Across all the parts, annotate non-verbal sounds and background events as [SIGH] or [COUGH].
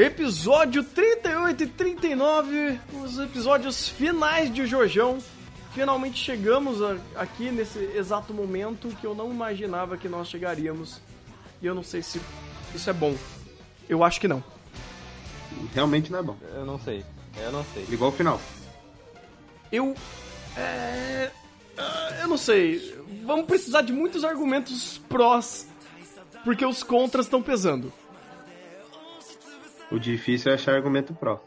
Episódio 38 e 39, os episódios finais de Jojão. Finalmente chegamos a- aqui nesse exato momento que eu não imaginava que nós chegaríamos. E eu não sei se isso é bom. Eu acho que não. Realmente não é bom. Eu não sei. Eu não sei. Igual o final. Eu. É. ah, Eu não sei. Vamos precisar de muitos argumentos prós. Porque os contras estão pesando. O difícil é achar argumento pró.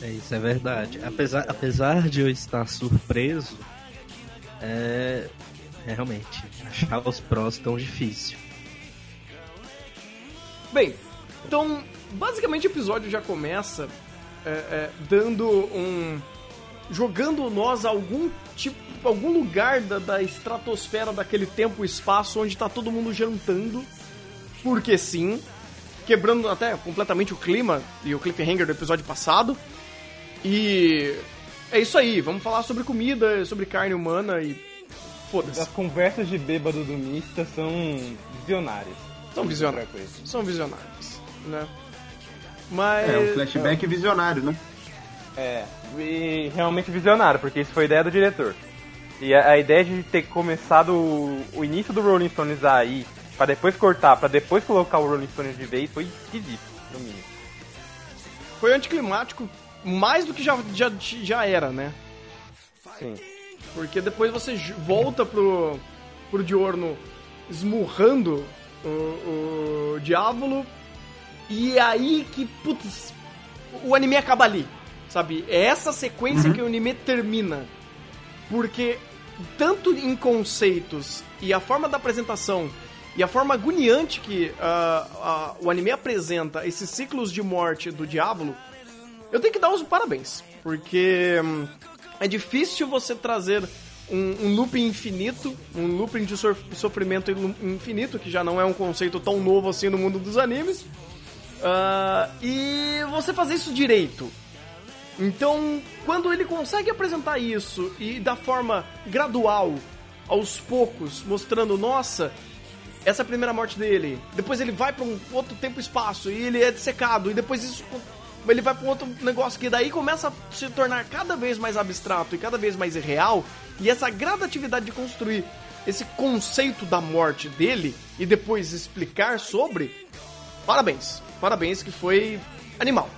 É, isso é verdade. Apesar, apesar de eu estar surpreso, é, é realmente achar os prós tão difícil. Bem, então, basicamente o episódio já começa é, é, dando um. jogando nós a algum tipo. algum lugar da, da estratosfera daquele tempo e espaço onde tá todo mundo jantando. Porque sim. Quebrando até completamente o clima e o cliffhanger do episódio passado. E. É isso aí, vamos falar sobre comida, sobre carne humana e. Foda-se. As conversas de bêbado do Mista são visionárias. São coisa. São visionários, né? Mas. É, um flashback visionário, né? É, e realmente visionário, porque isso foi ideia do diretor. E a, a ideia de ter começado o, o início do Rolling Stones aí, pra depois cortar, pra depois colocar o Rolling Stones de vez, foi esquisito, no mínimo. foi anticlimático mais do que já, já, já era, né? Sim. Porque depois você volta pro, pro Diorno esmurrando o, o Diávolo e é aí que, putz, o anime acaba ali, sabe? É essa sequência que o anime termina. Porque tanto em conceitos e a forma da apresentação e a forma agoniante que ah, ah, o anime apresenta esses ciclos de morte do Diávolo, eu tenho que dar os parabéns, porque hum, é difícil você trazer um, um looping infinito, um looping de sof- sofrimento infinito, que já não é um conceito tão novo assim no mundo dos animes, ah, e você fazer isso direito. Então, quando ele consegue apresentar isso e da forma gradual, aos poucos, mostrando, nossa, essa é primeira morte dele. Depois ele vai pra um outro tempo e espaço e ele é dissecado. E depois isso ele vai pra um outro negócio que daí começa a se tornar cada vez mais abstrato e cada vez mais irreal. E essa gradatividade de construir esse conceito da morte dele e depois explicar sobre. Parabéns. Parabéns que foi animal.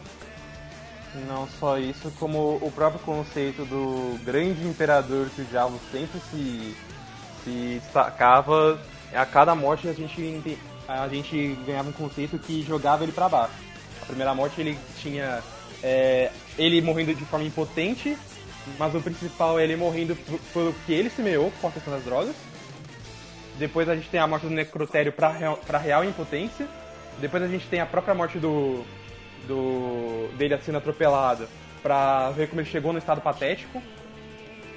Não só isso, como o próprio conceito do grande imperador que o diabo sempre se, se destacava, a cada morte a gente, ente- a gente ganhava um conceito que jogava ele pra baixo. A primeira morte ele tinha é, ele morrendo de forma impotente, mas o principal é ele morrendo por- pelo que ele semeou a questão das drogas. Depois a gente tem a morte do necrotério pra real, pra real impotência. Depois a gente tem a própria morte do, do dele sendo atropelado pra ver como ele chegou no estado patético.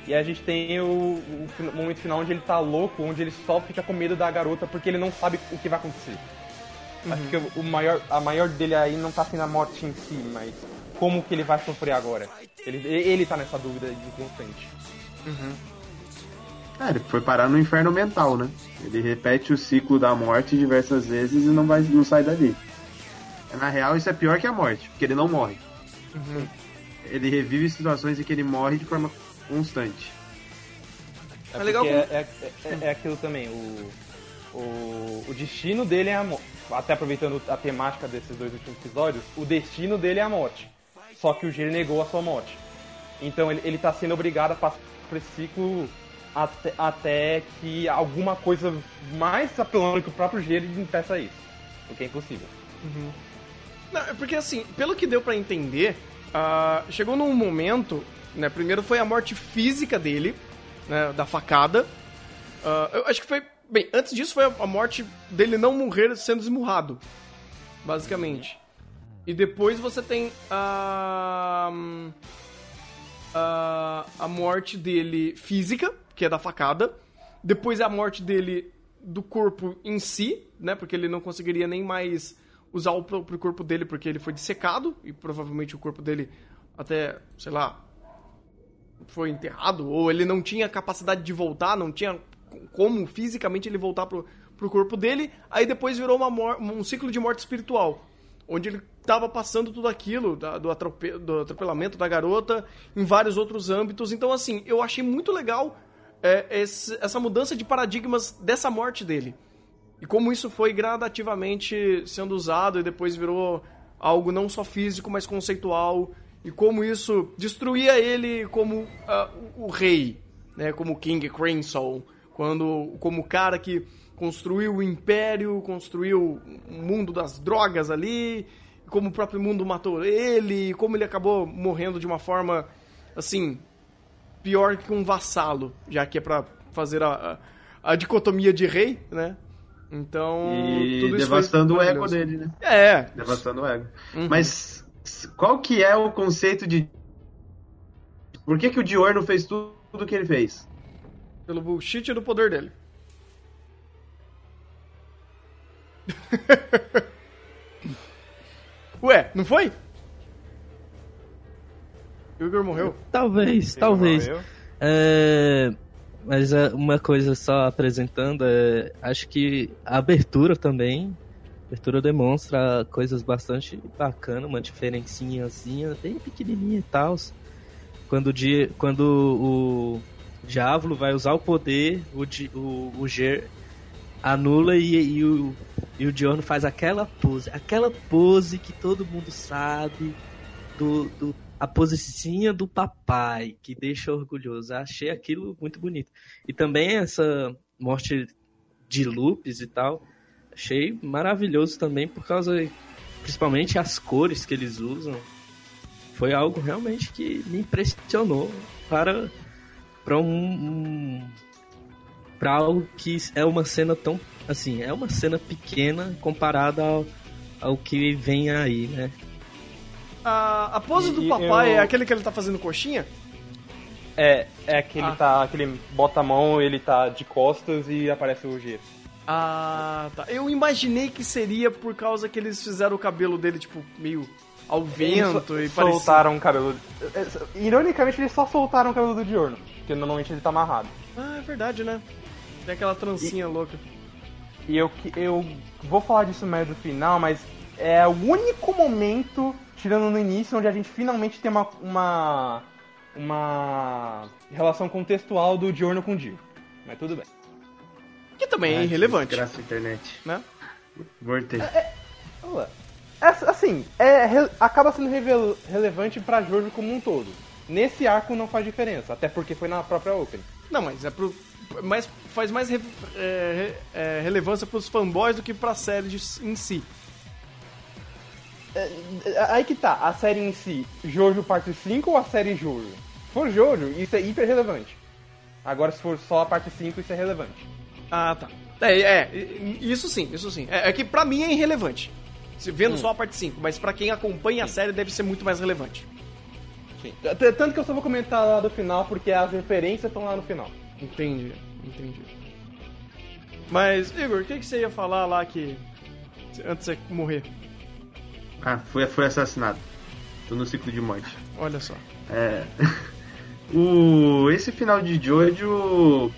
E a gente tem o, o momento final onde ele tá louco, onde ele só fica com medo da garota porque ele não sabe o que vai acontecer. Acho que o maior, a maior dele aí não tá sendo a morte em si, mas como que ele vai sofrer agora. Ele, ele tá nessa dúvida de constante. É, ele foi parar no inferno mental, né? Ele repete o ciclo da morte diversas vezes e não, vai, não sai dali. Na real, isso é pior que a morte, porque ele não morre. Ele revive situações em que ele morre de forma constante. É, É legal como- é, é, é- é aquilo também, o, o, o destino dele é a morte. Até aproveitando a temática desses dois últimos episódios, o destino dele é a morte. Só que o Giro negou a sua morte. Então ele, ele tá sendo obrigado a passar por esse ciclo até, até que alguma coisa mais apelando que o próprio Giro impeça isso. O que é impossível. Não, é porque assim, pelo que deu pra entender, ah, chegou num momento, né? Primeiro foi a morte física dele, né? Da facada. Ah, eu acho que foi. Bem, antes disso foi a morte dele não morrer sendo esmurrado. Basicamente. E depois você tem a. A, a morte dele física, que é da facada. Depois é a morte dele do corpo em si, né? Porque ele não conseguiria nem mais usar o próprio corpo dele porque ele foi dissecado e provavelmente o corpo dele até, sei lá, foi enterrado ou ele não tinha capacidade de voltar, não tinha como fisicamente ele voltar pro, pro corpo dele. Aí depois virou uma um ciclo de morte espiritual, onde ele tava passando tudo aquilo da- do, atrope- do atropelamento da garota em vários outros âmbitos. Então, assim, eu achei muito legal é, esse- essa mudança de paradigmas dessa morte dele. E como isso foi gradativamente sendo usado e depois virou algo não só físico, mas conceitual. E como isso destruía ele como ah, o o rei, né? Como King Crimson. Quando, como o cara que construiu o império, construiu o mundo das drogas ali, como o próprio mundo matou ele, como ele acabou morrendo de uma forma, assim, pior que um vassalo, já que é pra fazer a, a, a dicotomia de rei, né? Então, E devastando o ego dele, né? É, Devastando o ego. Uhum. Mas qual que é o conceito de. Por que, que o Diorno fez tudo o que ele fez? pelo bullshit do poder dele. [LAUGHS] Ué, não foi? O Igor morreu. Talvez, talvez. Morreu. É, mas é, uma coisa só apresentando, é, acho que a abertura também, a abertura demonstra coisas bastante bacanas, uma diferencinhazinha bem pequenininha e tal. Quando, o quando o Diablo vai usar o poder, o, o, o Ger anula e, e o, e o Diorno faz aquela pose, aquela pose que todo mundo sabe do, do a posezinha do papai, que deixa orgulhoso. Achei aquilo muito bonito. E também essa morte de lupes e tal, achei maravilhoso também por causa, principalmente as cores que eles usam. Foi algo realmente que me impressionou para para um, um para algo que é uma cena tão assim, é uma cena pequena comparada ao, ao que vem aí, né? A, a pose do E papai eu- é aquele que ele tá fazendo coxinha? É, é que ele Ah. tá. Que ele bota a mão, ele tá de costas e aparece o G. Ah, tá. Eu imaginei que seria por causa que eles fizeram o cabelo dele, tipo, meio ao vento e Eles parecia... soltaram o cabelo. Ironicamente, eles só soltaram o cabelo do Diorno. Porque normalmente ele tá amarrado. Ah, é verdade, né? Tem aquela trancinha louca. E eu, eu vou falar disso mais do final, mas é o único momento, tirando no início, onde a gente finalmente tem uma, uma, uma relação contextual do Diorno com o Dio. Mas tudo bem. Que também é irrelevante, Graças à internet. né? Voltei. Lá. É, assim, é, re- acaba sendo revel- relevante pra Jojo como um todo. Nesse arco não faz diferença, até porque foi na própria Open. Não, mas é pro... Mas faz mais re- é, é, relevância pros fanboys do que pra série de- em si. É, Aí que tá, a série em si, Jojo parte 5 ou a série Jojo? Se for Jojo, isso é hiper relevante. Agora, se for só a parte 5, isso é relevante. Ah, tá. É, é, isso sim, isso sim. É, é que pra mim é irrelevante. Vendo só a parte 5, mas pra quem acompanha a série deve ser muito mais relevante. Sim. Tanto que eu só vou comentar lá do final, porque as referências estão lá no final. Entendi, entendi. Mas, Igor, o que, que você ia falar lá que. Antes de você morrer? Ah, foi, foi assassinado. Tô no ciclo de morte. Olha só. É. [LAUGHS] o, esse final de Jojo.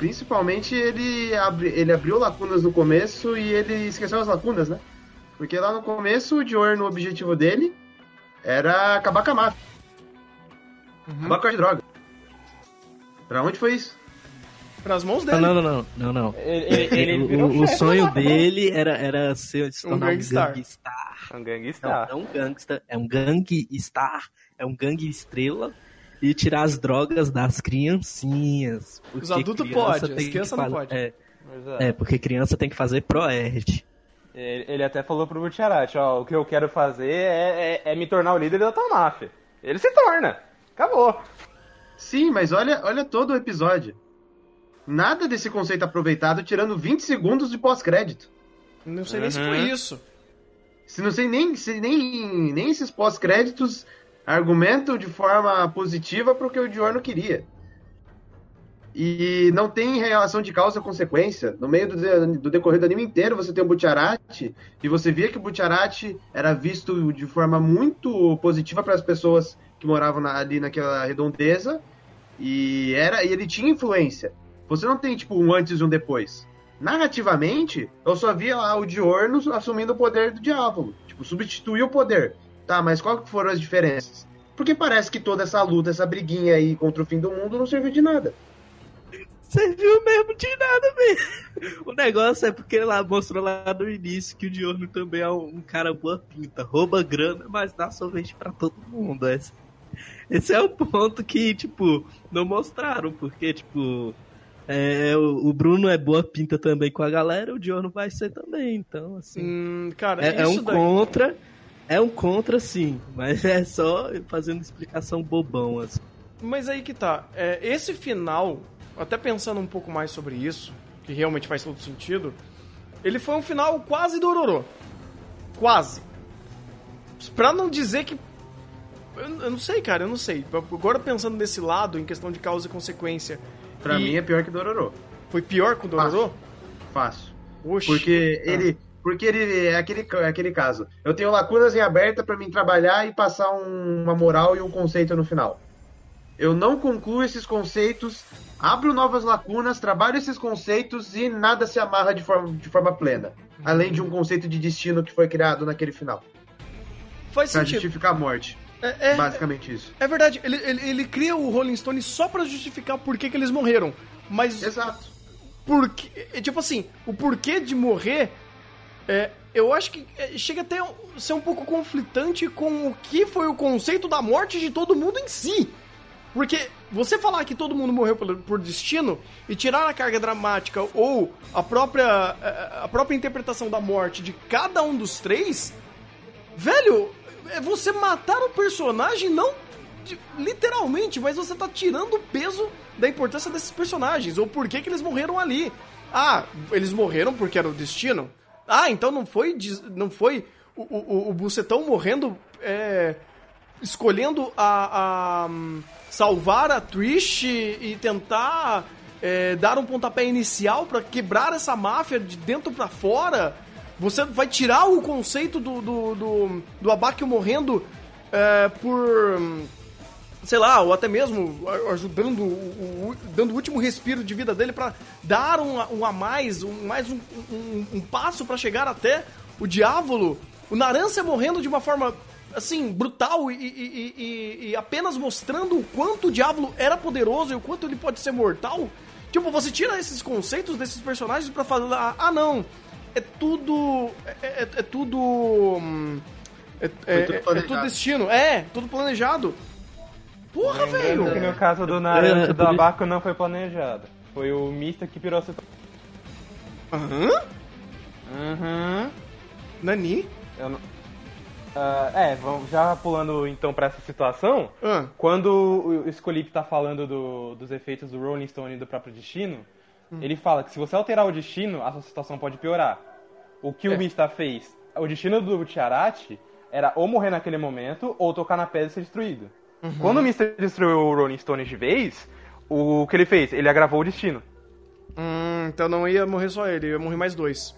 Principalmente ele, abri, ele abriu lacunas no começo e ele esqueceu as lacunas, né? Porque lá no começo o Dior, o objetivo dele, era acabar com a máfia. Acabar com a droga. Pra onde foi isso? Pras mãos dele. não, não, não, não, não. Ele, ele, ele o, virou o- sonho dele era, era ser, se Um tornar um gangstar. gangstar. Um Não, gangstar. não um gangsta, é um gangstar, é um gangue estrela e tirar as drogas das criancinhas. porque Os adultos criança pode, as tem que crianças não fazer- pode. É, é. é, porque criança tem que fazer proerd. Ele, ele até falou pro Butcherati, ó, o que eu quero fazer é, é, é me tornar o líder da tua máfia. Ele se torna. Acabou. Sim, mas olha, olha todo o episódio. Nada desse conceito aproveitado, tirando 20 segundos de pós-crédito. Não sei nem se Uhum. foi isso. Se não sei nem, se nem, nem esses pós-créditos argumentam de forma positiva para o que o Diorno queria. E não tem relação de causa consequência. No meio do, do decorrer do anime inteiro, você tem o Butcherati, e você via que o Butcherati era visto de forma muito positiva para as pessoas que moravam na, ali naquela redondeza, e era e ele tinha influência. Você não tem, tipo, um antes e um depois. Narrativamente, eu só via lá o Diorno assumindo o poder do Diávolo. Tipo, substituir o poder. Tá, mas qual que foram as diferenças? Porque parece que toda essa luta, essa briguinha aí contra o fim do mundo não serviu de nada. Serviu mesmo de nada mesmo. O negócio é porque lá mostrou lá no início que o Diorno também é um cara boa pinta, rouba grana, mas dá sorvete para todo mundo. Esse, esse é o ponto que, tipo, não mostraram, porque, tipo, é, o, o, Bruno é boa pinta também com a galera, o Diorno vai ser também, então, assim. Hum, cara, é, é um daí... contra, é um contra sim, mas é só fazendo explicação bobão, assim. Mas aí que tá, é, esse final até pensando um pouco mais sobre isso, que realmente faz todo sentido, ele foi um final quase dororô. Quase. Pra não dizer que. Eu, eu não sei, cara, eu não sei. Agora pensando nesse lado, em questão de causa e consequência. Pra e... mim é pior que Dororô. Foi pior que o Dororô? Fácil. Fácil. Porque ah. ele. Porque ele é aquele, é aquele caso. Eu tenho lacunas em aberta para mim trabalhar e passar um, uma moral e um conceito no final. Eu não concluo esses conceitos abro novas lacunas, trabalho esses conceitos e nada se amarra de forma, de forma plena. Além de um conceito de destino que foi criado naquele final. Faz pra sentido. justificar a morte. É, é, Basicamente isso. É verdade, ele, ele, ele, cria o Rolling Stone só para justificar por que, que eles morreram. Mas. Exato. Porque. É, tipo assim, o porquê de morrer. É, eu acho que é, chega até a ser um pouco conflitante com o que foi o conceito da morte de todo mundo em si. Porque você falar que todo mundo morreu por, destino e tirar a carga dramática ou a própria, a própria interpretação da morte de cada um dos três, velho, é você matar o personagem não literalmente, mas você tá tirando o peso da importância desses personagens ou por que, que eles morreram ali. Ah, eles morreram porque era o destino? Ah, então não foi, não foi o, o, o Bucetão morrendo é, escolhendo a, a salvar a Trish e tentar é, dar um pontapé inicial para quebrar essa máfia de dentro para fora. Você vai tirar o conceito do, do, do, do Abakio morrendo é, por. Sei lá, ou até mesmo ajudando, o, o, dando o último respiro de vida dele para dar um, um, a mais, um, mais um, um, um passo para chegar até o Diávolo. O Narância morrendo de uma forma assim, brutal e, e, e, e, apenas mostrando o quanto o Diablo era poderoso e o quanto ele pode ser mortal. Tipo, você tira esses conceitos desses personagens para falar, ah não, é tudo. É, é, é tudo. Hum, é, é, tudo é, tudo destino. É, tudo planejado. Porra, velho! que no caso do Naruto do Abaco não foi planejado. Foi o Mista que pirou a situação. Aham? Aham. Nani? Eu não... Uh, é, vamos já pulando então para essa situação. Uh. Quando o Scolip tá falando do, dos efeitos do Rolling Stone e do próprio destino, hum. ele fala que se você alterar o destino, a sua situação pode piorar. O que é. o Mista fez? O destino do Tiarati era ou morrer naquele momento ou tocar na pedra e ser destruído. Uhum. Quando o Mista destruiu o Rolling Stone de vez, o que ele fez? Ele agravou o destino. Hum, então não ia morrer só ele, ia morrer mais dois.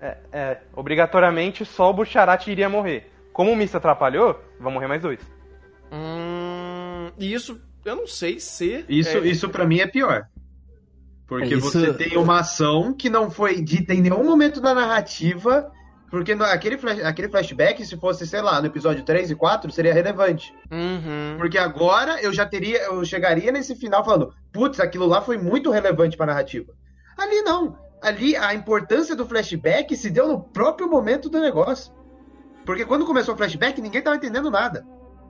É, é obrigatoriamente só o Bucharat iria morrer. Como o Mista atrapalhou, vão morrer mais dois. Hum, e isso, eu não sei se. Isso, é... isso para mim é pior. Porque é, você tem uma ação que não foi dita em nenhum momento da narrativa. Porque no, aquele, flash, aquele flashback, se fosse, sei lá, no episódio 3 e 4, seria relevante. Uhum. Porque agora eu já teria. Eu chegaria nesse final falando, putz, aquilo lá foi muito relevante pra narrativa. Ali não. Ali a importância do flashback se deu no próprio momento do negócio. Porque quando começou o flashback, ninguém tava entendendo nada.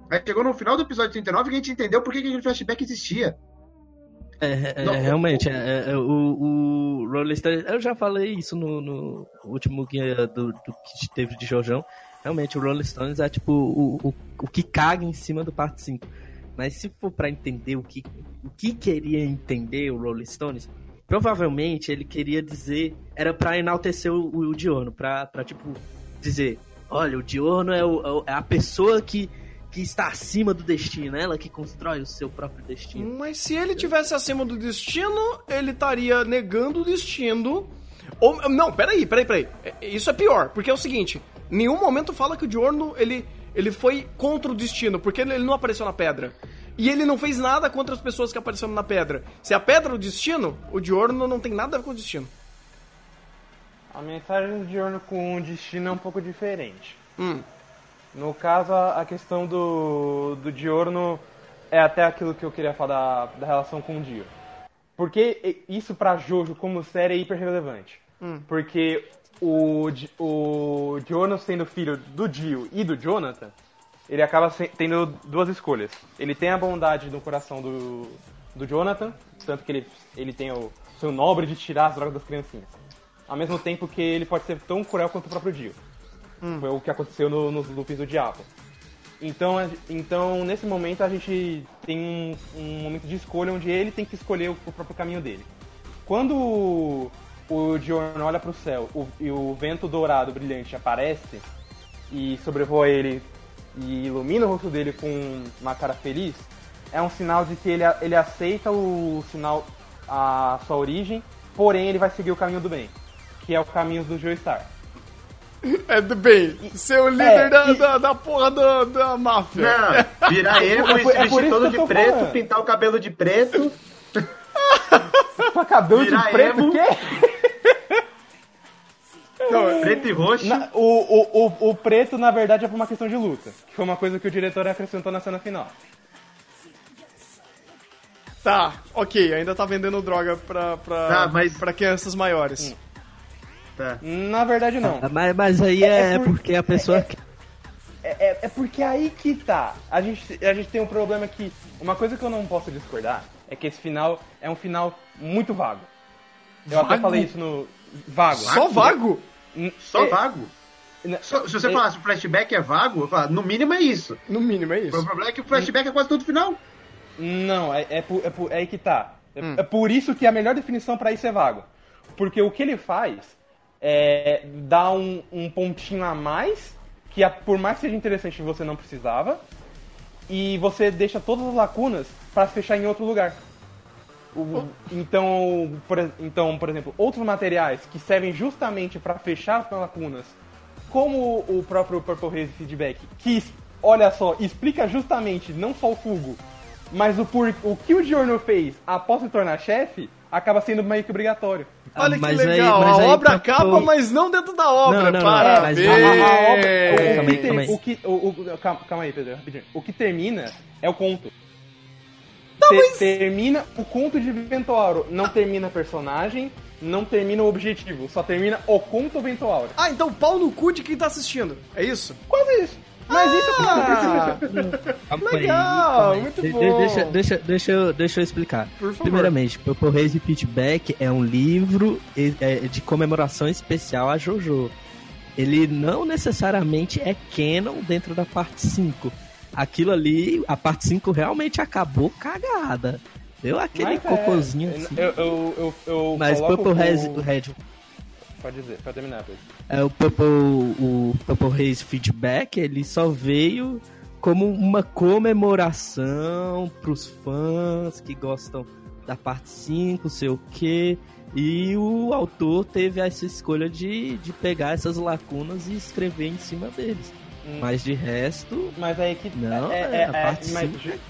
Aí chegou no final do episódio 39 que a gente entendeu por que aquele flashback existia. É, é, Não, realmente, é, é, o, o Rolling Stone, eu já falei isso no, no último guia do, do, que teve de Jojão. Realmente, o Rolling Stones é tipo o, o, o que caga em cima do parte 5. Mas se for para entender o que, o que queria entender o Rolling Stones, provavelmente ele queria dizer, era para enaltecer o, o Diono, pra, pra tipo dizer, olha, o Diorno é, o- é a pessoa que, que está acima do destino, ela que constrói o seu próprio destino. Mas se ele tivesse acima do destino, ele estaria negando o destino. Ou, não, peraí, peraí, peraí. É, Isso é pior, porque é o seguinte: em nenhum momento fala que o Diorno ele, ele foi contra o destino, porque ele, ele não apareceu na pedra. E ele não fez nada contra as pessoas que apareceram na pedra. Se a pedra é o destino, o Diorno não tem nada a ver com o destino. A mensagem do Diorno com o destino é um pouco diferente. Hum. No caso, a a questão do, do Diorno é até aquilo que eu queria falar da, da relação com o Dio. Porque isso pra Jojo como série é hiper relevante. Porque o, o Diorno sendo filho do Dio e do Jonathan, ele acaba tendo duas escolhas. Ele tem a bondade no coração do, do Jonathan, tanto que ele, ele tem o seu nobre de tirar as drogas das criancinhas. Ao mesmo tempo que ele pode ser tão cruel quanto o próprio Dio. Foi o que aconteceu no- nos loops do Diabo. Então, então, nesse momento, a gente tem um, um momento de escolha onde ele tem que escolher o, o próprio caminho dele. Quando o, Diorno olha para o céu e o vento dourado brilhante aparece e sobrevoa ele e ilumina o rosto dele com uma cara feliz, é um sinal de que ele, ele aceita o sinal, a sua origem, porém ele vai seguir o caminho do bem, que é o caminho do Joestar. [LAUGHS] É do bem, ser o líder É, da, e- da, da porra da, da máfia. Não, virar emo [LAUGHS] É e é vestir isso todo de preto, falando. pintar o cabelo de preto. [LAUGHS] Sua cabelo de preto, emo. o quê? Não, Preto e roxo. Na- o, o, o, o preto, na verdade, é por uma questão de luta. Que foi uma coisa que o diretor acrescentou na cena final. Tá, ok, ainda tá vendendo droga pra, pra, Tá, mas- pra crianças maiores. Tá. Na verdade, não. Mas, mas aí É é, por- porque a pessoa. quer- É, é, é porque aí que tá. A gente, a gente tem um problema que. Uma coisa que eu não posso discordar é que esse final é um final muito vago. Eu até Vago? falei isso no. Vago. Só vago? Só é- vago. Só- se você é- falasse o flashback é vago, eu falo, no mínimo é isso. No mínimo, é O isso. problema é que o flashback é quase todo final. Não, é, é, é, é aí que tá. É, Hum. é por isso que a melhor definição pra isso é vago. Porque o que ele faz é dar um, um pontinho a mais, que a- por mais que seja interessante você não precisava, e você deixa todas as lacunas pra fechar em outro lugar. O- então, por, então, por exemplo, outros materiais que servem justamente pra fechar as lacunas, como o próprio Purple Haze Feedback, que, olha só, explica justamente não só o Fugo, mas o, por, o que o Giorno fez após se tornar chefe, acaba sendo meio que obrigatório. Olha que mas aí- legal, mas a aí obra acaba, pôr- mas não dentro da obra. Não, não, não, Parabéns! mas A- a- a obra- o- Calma o, aí, que ter- aí. o que- o- o- calma, calma aí, Pedro, rapidinho. O que termina é o conto. Tá, Te- Termina o conto de Ventoauro. Não termina personagem, não termina o objetivo. Só termina o conto Ventoauro. Ah, então pau no cu de quem tá assistindo. É isso? Quase isso. Mas isso é Ah, aí, [LAUGHS] Legal, aí. muito bom. Deixa, deixa, deixa, eu, deixa eu explicar. Por favor. Primeiramente, Purple Haze Pitchback é um livro eh, de comemoração especial a JoJo. Ele não necessariamente é canon dentro da parte 5. Aquilo ali, a parte 5 realmente acabou cagada. Deu aquele Mas é, cocôzinho assim. Eu, eu, eu, eu Mas Purple o- Haze, Red, Pode dizer, pode terminar. É, o Purple, o Purple Haze Feedback, ele só veio como uma comemoração pros fãs que gostam da parte 5, sei o quê. E o autor teve essa escolha de, de pegar essas lacunas e escrever em cima deles. Hum. Mas de resto, Mas aí que. Não, é, é, é, a é, parte mas- cinco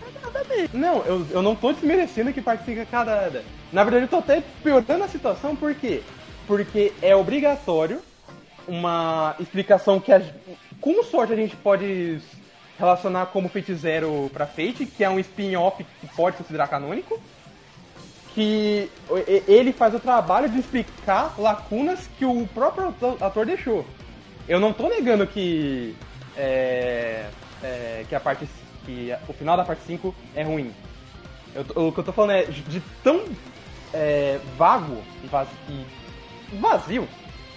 Não, eu, eu não tô desmerecendo que parte 5 é cada. Na verdade, eu tô até piorando a situação, por quê? Porque é obrigatório uma explicação que, a, com sorte, a gente pode relacionar como Fate Zero pra Fate, que é um spin-off que pode considerar canônico. Que ele faz o trabalho de explicar lacunas que o próprio ator- deixou. Eu não tô negando que é, é, que a parte que o final da parte 5 é ruim. Eu o que eu tô falando é de tão é, vago e e vazio,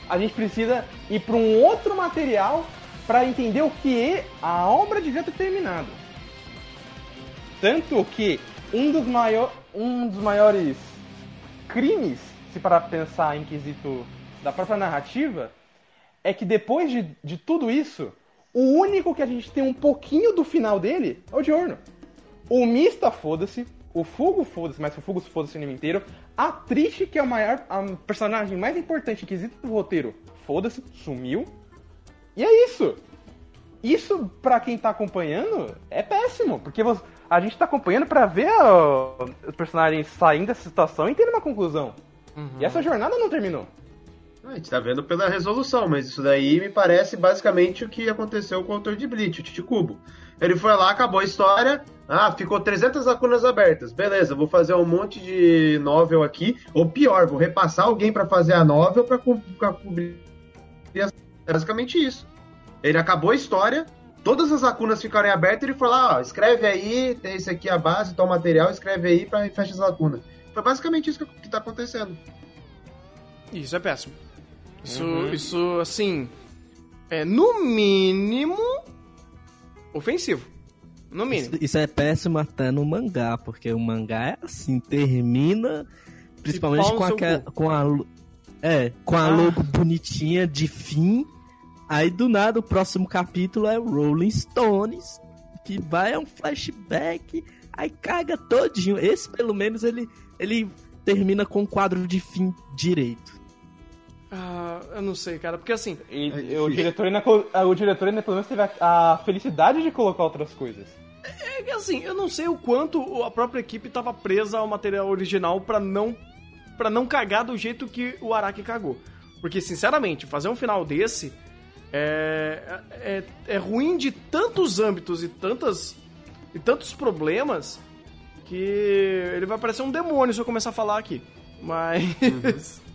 a gente precisa ir para um outro material para entender o que a obra devia ter terminado. Tanto que um dos, maior, um dos maiores crimes, se para pensar em quesito da própria narrativa, é que depois de, de tudo isso, o único que a gente tem um pouquinho do final dele é o Diorno. O Mista, foda-se. O Fugo, foda-se, mas o Fugo foda-se o anime inteiro. A Trish, que é o maior, a personagem mais importante que existe do roteiro, foda-se, sumiu. E é isso. Isso, pra quem tá acompanhando, é péssimo, porque você- a gente tá acompanhando pra ver os personagens saindo dessa situação e tendo uma conclusão. E essa jornada não terminou. A gente tá vendo pela resolução, mas isso daí me parece basicamente o que aconteceu com o autor de Bleach, o Titi Kubo. Ele foi lá, acabou a história, ah, ficou 300 lacunas abertas. Beleza, vou fazer um monte de novel aqui, ou pior, vou repassar alguém pra fazer a novel pra cobrir. as- É basicamente isso. Ele acabou a história, todas as lacunas ficaram em aberto, ele foi lá, ó, escreve aí, tem esse aqui a base, tal material, escreve aí pra fecha as lacunas. Foi basicamente isso que, que tá acontecendo. Isso é péssimo. Isso, isso assim, é no mínimo ofensivo. No mínimo. Isso é péssimo até no mangá, porque o mangá é assim, termina principalmente no com, aquela, cu. com a é, com a Ah. logo bonitinha de fim. Aí do nada o próximo capítulo é o Rolling Stones, que vai a um flashback, aí caga todinho. Esse pelo menos ele ele termina com um quadro de fim direito. Ah, eu não sei, cara, porque assim, E, o, diretor ainda, ah, o diretor ainda pelo menos teve a, a felicidade de colocar outras coisas. é que assim, eu não sei o quanto a própria equipe tava presa ao material original pra não para não cagar do jeito que o Araki cagou. Porque, sinceramente, fazer um final desse é, é, é ruim de tantos âmbitos e tantas e tantos problemas que ele vai parecer um demônio se eu começar a falar aqui. Mas. [LAUGHS]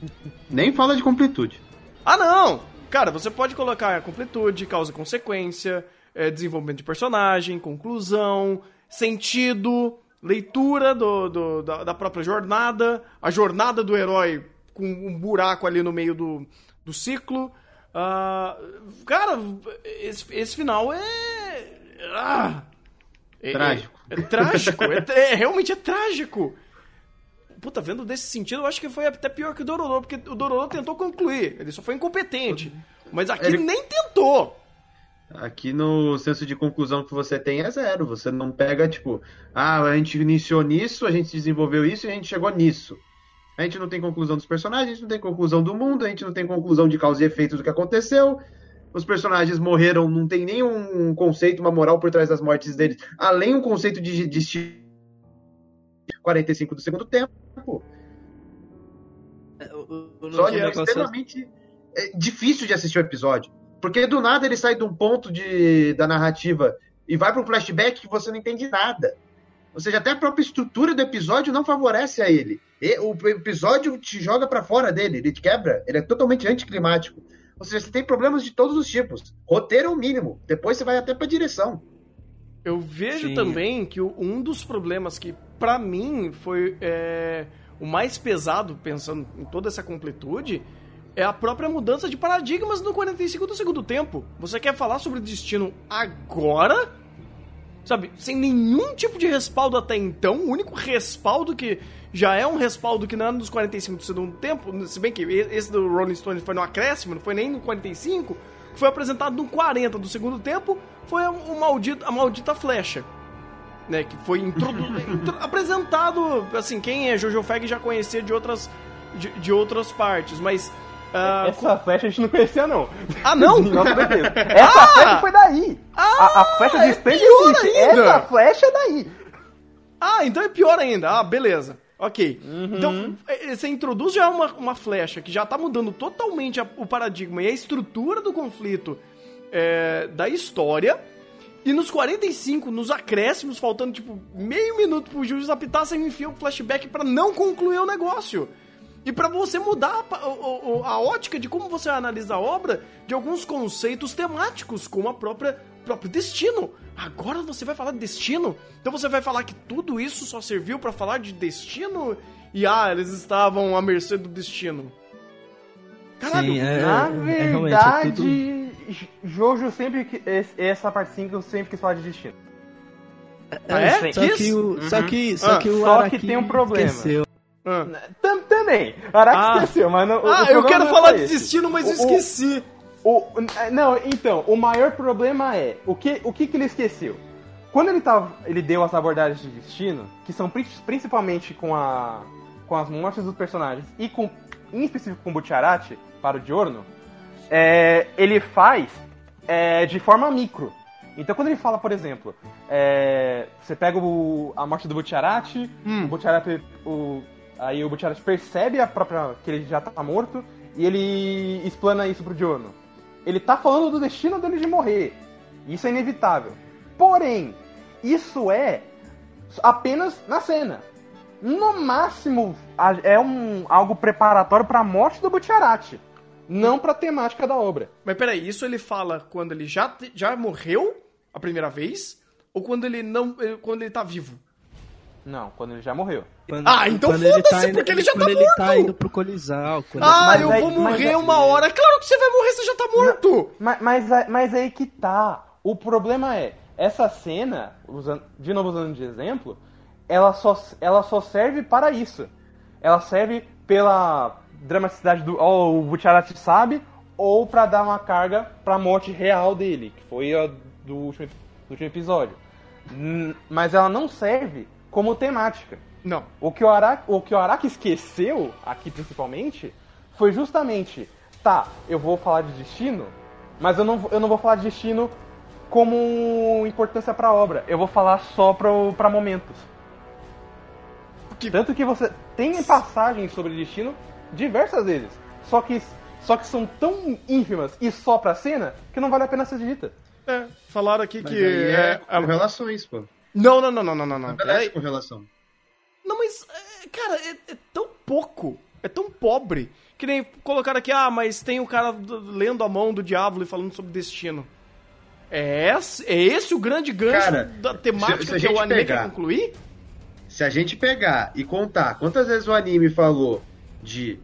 Nem fala de completude. Ah, não! Cara, você pode colocar completude, causa e consequência, é, desenvolvimento de personagem, conclusão, sentido, leitura do, do- da, da própria jornada, a jornada do herói com um buraco ali no meio do, do ciclo. Ah, cara, esse, esse final é. Ah, é- Trágico. É, é trágico, é, é- realmente é trágico. Puta, vendo desse sentido, eu acho que foi até pior que o Dororo, porque o Dororo tentou concluir, ele só foi incompetente. Mas aqui Ele- nem tentou. Aqui no senso de conclusão que você tem é zero. Você não pega, tipo, ah, a gente iniciou nisso, a gente desenvolveu isso e a gente chegou nisso. A gente não tem conclusão dos personagens, a gente não tem conclusão do mundo, a gente não tem conclusão de causa e efeito do que aconteceu. Os personagens morreram, não tem nenhum conceito, uma moral por trás das mortes deles, além um conceito de destino 45 do segundo tempo. Só que é é extremamente é, difícil de assistir o episódio. Porque do nada ele sai de um ponto de, da narrativa e vai para um flashback que você não entende nada. Ou seja, até a própria estrutura do episódio não favorece a ele. E o episódio te joga para fora dele, ele te quebra, ele é totalmente anticlimático. Ou seja, você tem problemas de todos os tipos. Roteiro é o mínimo, depois você vai até pra direção. Eu vejo Sim. também que um dos problemas que, pra mim, foi é, o mais pesado, pensando em toda essa completude, é a própria mudança de paradigmas no 45 do segundo tempo. Você quer falar sobre destino agora? Sabe, sem nenhum tipo de respaldo até então, o único respaldo que já é um respaldo que não é nos 45 do segundo tempo, se bem que esse do Rolling Stones foi no acréscimo, não foi nem no 45, foi apresentado no 40 do segundo tempo, foi o o maldito, a maldita flecha. Né, que foi [LAUGHS] apresentado, assim, quem é Jojo Fag já conhecia de outras, de, de outras partes, mas... ah, Essa flecha a gente não conhecia, não. ah, não? [LAUGHS] Nossa defesa. Essa flecha foi daí. a, a flecha de é stand pior existe. ainda. Essa flecha é daí. Ah, então é pior ainda. Ah, beleza. Ok. Uhum. Então, eh, você introduz já uma, uma flecha que já tá mudando totalmente a- o paradigma e a estrutura do conflito eh, da história. E nos 45, nos acréscimos, faltando tipo meio minuto pro juiz apitar, você enfia o flashback pra não concluir o negócio. E pra você mudar a, o- a ótica de como você analisa a obra de alguns conceitos temáticos, como a própria próprio destino. Agora você vai falar de destino? Então você vai falar que tudo isso só serviu pra falar de destino? E ah, eles estavam à mercê do destino. Caralho, Sim, é, Na é, é verdade, é tudo- J- Jojo sempre. Essa parte 5 eu sempre quis falar de destino. Ah, é? Só que o, só que, só Ah, que o só que Araki tem um problema. esqueceu. Ah. Tam- Também. Araque Ah. esqueceu, mas não. o- o Ah, eu quero é falar de esse. destino, mas O- esqueci. O, é, não, então, o maior problema é o que, o que, que ele esqueceu? Quando ele, tava, ele deu as abordagens de destino, que são pri- principalmente com, a, com as mortes dos personagens e com, em específico com o Butcherati para o Diorno, é, ele faz é, de forma micro. Então quando ele fala, por exemplo, é, você pega o- a morte do Butcherati, o Butcherati, o, aí o Butcherati percebe a própria, que ele já tá morto e ele explana isso pro Diorno. Ele tá falando do destino dele de morrer. Isso é inevitável. Porém, isso é apenas na cena. No máximo, a- é um, algo preparatório pra morte do Butcherati. Não pra temática da obra. Mas peraí, isso ele fala quando ele já, já morreu a primeira vez? Ou quando ele não. eh, quando ele tá vivo? Não, quando ele já morreu. Quando- Ah, então quando ele foda-se, indo- porque ele já tá ele tá morto. indo pro Colisão. quando Ah, mas eu aí- vou morrer aí- uma hora. Claro que você vai morrer, você já tá morto! Mas, mas, a- mas aí que tá. O problema é, essa cena, usando, de novo usando de exemplo, ela só, ela só serve para isso. Ela serve pela dramaticidade do. Ó, o Butcherati sabe, ou pra dar uma carga pra morte real dele, que foi a do último, do último episódio. Mas ela não serve como temática. Não. O que o Araki, o que o Araki esqueceu, aqui principalmente, foi justamente, tá, eu vou falar de destino, mas eu não, vou- eu não vou falar de destino como importância pra obra. Eu vou falar só pro, pra momentos. Porque- Tanto que você tem passagens sobre destino diversas vezes. Só que, só que são tão ínfimas e só pra cena que não vale a pena ser dita. É, falaram aqui Mas que. aí é, é- com relações, pô. Não, não, não, não, não, não, não. Parece Peraí. com relação. Não, mas, é, cara, é, é tão pouco, é tão pobre, que nem colocaram aqui, ah, mas tem o cara do- lendo a mão do diabo e falando sobre destino. É esse, é esse o grande gancho Cara, da temática se- se que o anime pegar- quer concluir? Se a gente pegar e contar quantas vezes o anime falou de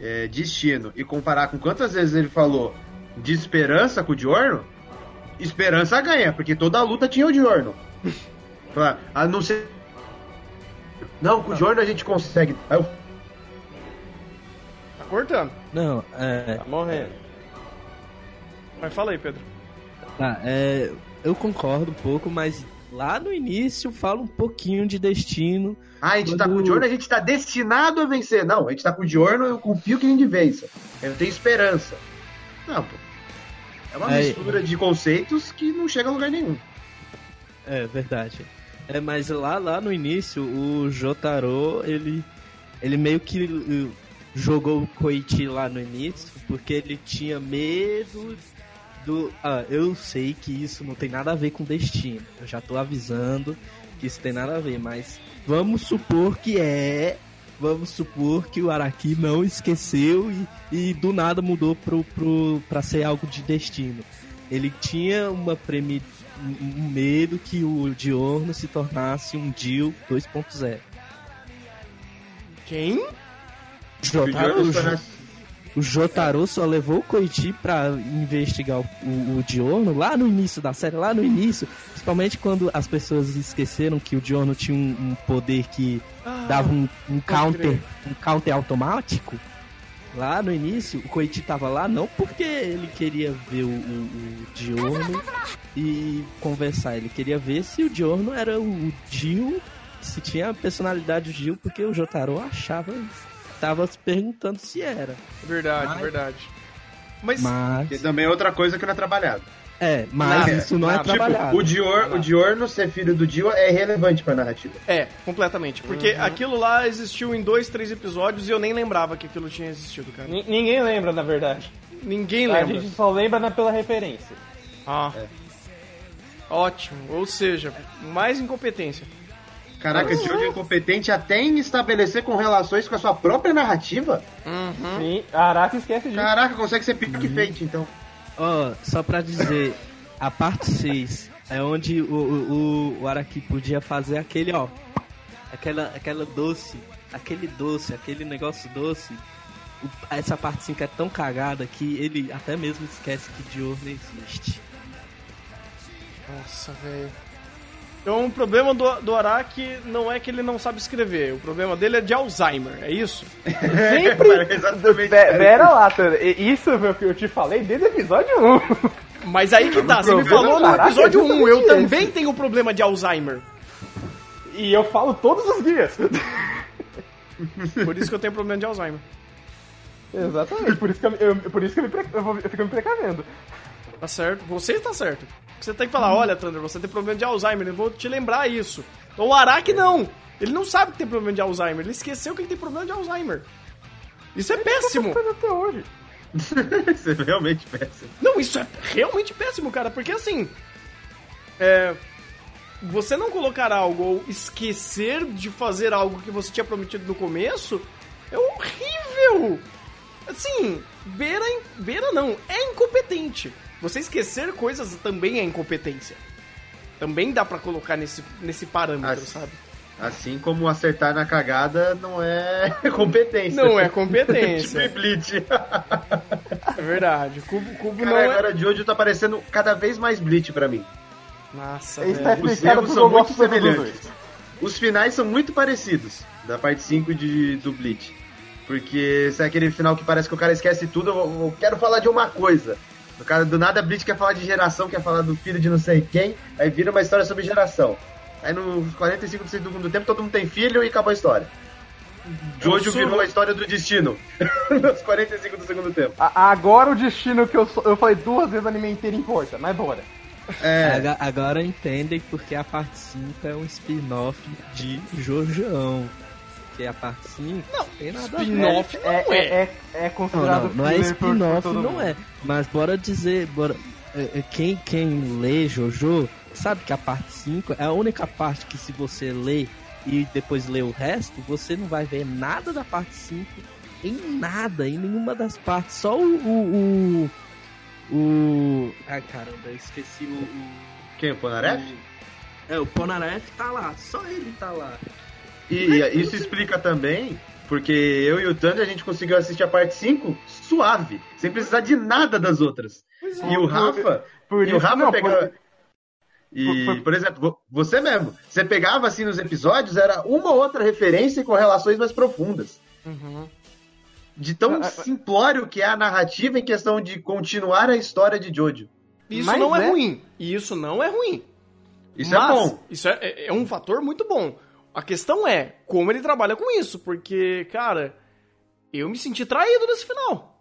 é, destino e comparar com quantas vezes ele falou de esperança com o Diorno, esperança ganha, porque toda a luta tinha o Diorno. [LAUGHS] Fala, A não ser. Não, com o Diorno a gente consegue. Aí eu Tá cortando. Não, é. Tá morrendo. Mas fala aí, Pedro. Tá, é, eu concordo um pouco, mas lá no início fala um pouquinho de destino. Ah, a gente tá Quando- com o Diorno, a gente tá destinado a vencer. Não, a gente tá com o Diorno, eu confio que a gente vença. Eu tenho esperança. Não, pô. É uma É. mistura de conceitos que não chega a lugar nenhum. É verdade. É, mas lá, lá no início, o Jotaro, ele, ele meio que uh, jogou o Koichi lá no início, porque ele tinha medo do. Ah, eu sei que isso não tem nada a ver com destino. Eu já tô avisando que isso tem nada a ver, mas vamos supor que é. Vamos supor que o Araki não esqueceu e, e do nada mudou pro, pro, pra ser algo de destino. Ele tinha uma premi um medo que o Diorno se tornasse um Dio 2.0. Quem? O O Diorno Jotaro, se tornasse- o Jotaro só levou o Koichi pra investigar o, o, lá no início da série, lá no início, principalmente quando as pessoas esqueceram que o Diorno tinha um, um poder que dava um, um counter, um counter automático. Lá no início, o Koichi tava lá não porque ele queria ver o, o, o Diorno e conversar, ele queria ver se o Diorno era o Dio, se tinha a personalidade do Dio, porque o Jotaro achava, tava se perguntando se era. Verdade, Mas- verdade. Mas, Mas, Que também é outra coisa que não é trabalhado. é, mas Nada, isso não é nada. trabalhado. Tipo, o, Dior, o Diorno ser filho do Dio é irrelevante pra narrativa. é, completamente. Porque Uhum. aquilo lá existiu em dois, três episódios e eu nem lembrava que aquilo tinha existido, cara. Ni- Ninguém lembra, na verdade. Ninguém A lembra. gente só lembra na- pela referência. Ah. É. Ótimo. Ou seja, mais incompetência. Caraca, Diorno é incompetente até em estabelecer com relações com a sua própria narrativa? Sim, a Araki esquece disso. Caraca, consegue ser pior que Fate, então. Ó, só pra dizer, a parte 6 é onde o, o, o Araki podia fazer aquele, ó, aquela, aquela doce, aquele doce, aquele negócio doce. O- essa parte 5 é tão cagada que ele até mesmo esquece que Dior não existe. Nossa, velho. Então o problema do, do Araki não é que ele não sabe escrever, o problema dele é de Alzheimer, é isso? [LAUGHS] Sempre. Exatamente. Pera lá, Isso é o que eu te falei desde o episódio 1. Mas aí que tá, você me falou no Araki é episódio 1, eu também tenho problema de Alzheimer. E eu falo todos os dias. [LAUGHS] Por isso que eu tenho problema de Alzheimer. Exatamente, por isso que eu, eu- por isso que eu, me eu, vou- eu fico me precavendo. Tá certo, você está certo. Você tem que falar, olha, Thunder, você tem problema de Alzheimer, eu vou te lembrar isso. Então o Araki não. Ele não sabe que tem problema de Alzheimer, ele esqueceu que ele tem problema de Alzheimer. Isso é péssimo. Mas até hoje. [LAUGHS] Isso é realmente péssimo. Não, isso é realmente péssimo, cara, porque assim. É. Você não colocar algo ou esquecer de fazer algo que você tinha prometido no começo é horrível! Assim, beira, beira não, é incompetente. Você esquecer coisas também é incompetência. Também dá pra colocar nesse, nesse parâmetro, Ah, sabe? Assim como acertar na cagada não é [LAUGHS] competência. Não é competência. [LAUGHS] tipo Bleach. [LAUGHS] É verdade. Cubo, cubo não Cara, é. agora de hoje tá parecendo cada vez mais Bleach pra mim. Nossa, tá. Os explicado erros são muito semelhantes. Os finais são muito parecidos da parte 5 de, do Bleach. Porque se é aquele final que parece que o cara esquece tudo, eu, eu quero falar de uma coisa. O cara do nada Bleach quer falar de geração, quer falar do filho de não sei quem, aí vira uma história sobre geração. Aí nos 45% do segundo tempo todo mundo tem filho e acabou a história. Jojo virou a história do destino. [LAUGHS] nos 45 do segundo tempo. A- Agora o destino que eu, sou- eu falei duas vezes o anime inteiro importa, mas bora. É, Aga- Agora entendem porque a parte 5 é um spin-off de Jojão. Que a parte 5 não tem nada a ver. Spin-off É, não é. é, é, é Não, considerado não, não é por- por spin-off, não mundo. é. Mas bora dizer, bora. é, é, Quem, quem lê Jojo sabe que a parte 5 é a única parte que se você lê e depois lê o resto, você não vai ver nada da parte 5 em nada, em nenhuma das partes. Só o. o, o, o- Ai caramba, eu esqueci o. o... quem? O Ponaref? É, o Ponaref tá lá, só ele tá lá. E isso explica também porque eu e o Thunder a gente conseguiu assistir a parte 5 suave, sem precisar de nada das outras. E o Rafa, Por e o Rafa não, pegava. por- E, por- por exemplo, vo- você mesmo, você pegava assim nos episódios, era uma ou outra referência com relações mais profundas. Uhum. De tão Ah, ah, simplório que é a narrativa em questão de continuar a história de Jojo. Isso Mas não é, é- ruim. E isso não é ruim. Isso Mas é bom. Isso é, é- é um fator muito bom. A questão é como ele trabalha com isso, porque, cara, eu me senti traído nesse final.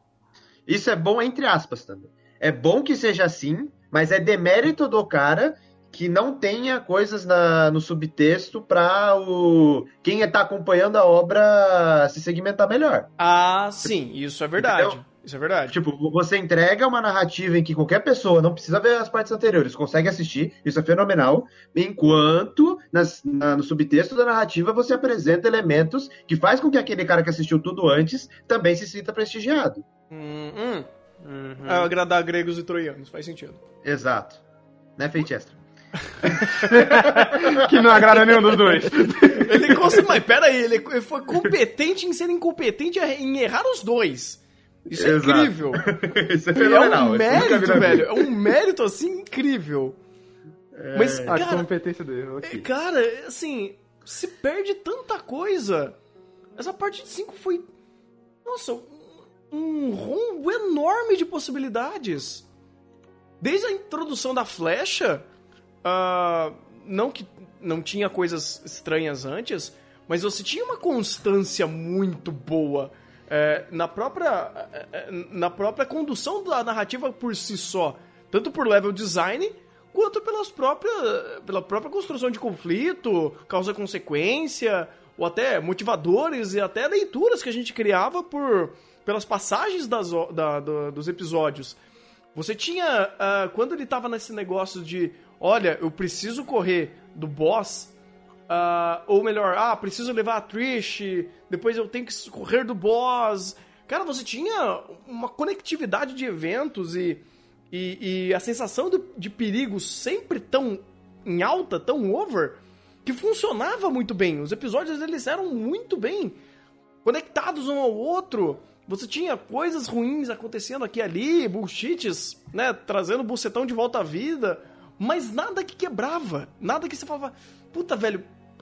Isso é bom entre aspas também. É bom que seja assim, mas é demérito do cara que não tenha coisas na- no subtexto pra o quem tá acompanhando a obra se segmentar melhor. Ah, sim, isso é verdade. Entendeu? Isso é verdade. Tipo, você entrega uma narrativa em que qualquer pessoa não precisa ver as partes anteriores, consegue assistir, isso é fenomenal, enquanto nas- na- no subtexto da narrativa você apresenta elementos que faz com que aquele cara que assistiu tudo antes também se sinta prestigiado. Hum, hum. Uhum. É agradar gregos e troianos, faz sentido. Exato. Né, Fate [LAUGHS] Extra? que não agrada nenhum dos dois. Ele conseguiu, mas peraí, ele foi competente em ser incompetente em errar os dois. Isso é Exato. incrível. [LAUGHS] isso é É fenomenal. um isso nunca vi mérito, velho. É um mérito, assim, incrível. Mas, A cara, competência dele, ok. Cara, assim, se perde tanta coisa. Essa parte de 5 foi. Nossa, um- um rombo enorme de possibilidades. Desde a introdução da flecha, ah, não que não tinha coisas estranhas antes, mas você tinha uma constância muito boa é, na própria é, é, na própria condução da narrativa por si só, tanto por level design quanto pelas próprias pela própria construção de conflito, causa consequência, ou até motivadores e até leituras que a gente criava por pelas passagens das, da- do- dos episódios. Você tinha. ah, quando ele tava nesse negócio de. Olha, eu preciso correr do boss. Ah, ou melhor, ah, preciso levar a Trish. Depois eu tenho que correr do boss. Cara, você tinha uma conectividade de eventos e. E, e a sensação de, de perigo sempre tão em alta, tão over, que funcionava muito bem. Os episódios eles eram muito bem conectados um ao outro. Você tinha coisas ruins acontecendo aqui e ali, bullshits, né? Trazendo o bucetão de volta à vida. mas nada que quebrava. Nada que você falava, puta, velho,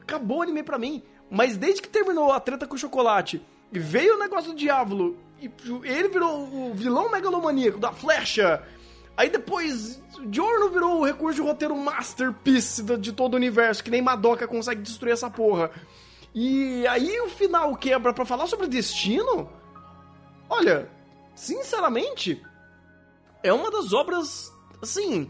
acabou o anime pra mim. Mas desde que terminou a treta com o chocolate e veio o negócio do Diávolo, e ele virou o vilão megalomaníaco da flecha. Aí depois, Giorno virou o recurso de roteiro masterpiece de todo o universo, que nem Madoka consegue destruir essa porra. E aí o final quebra para falar sobre destino? Olha, sinceramente, é uma das obras, assim,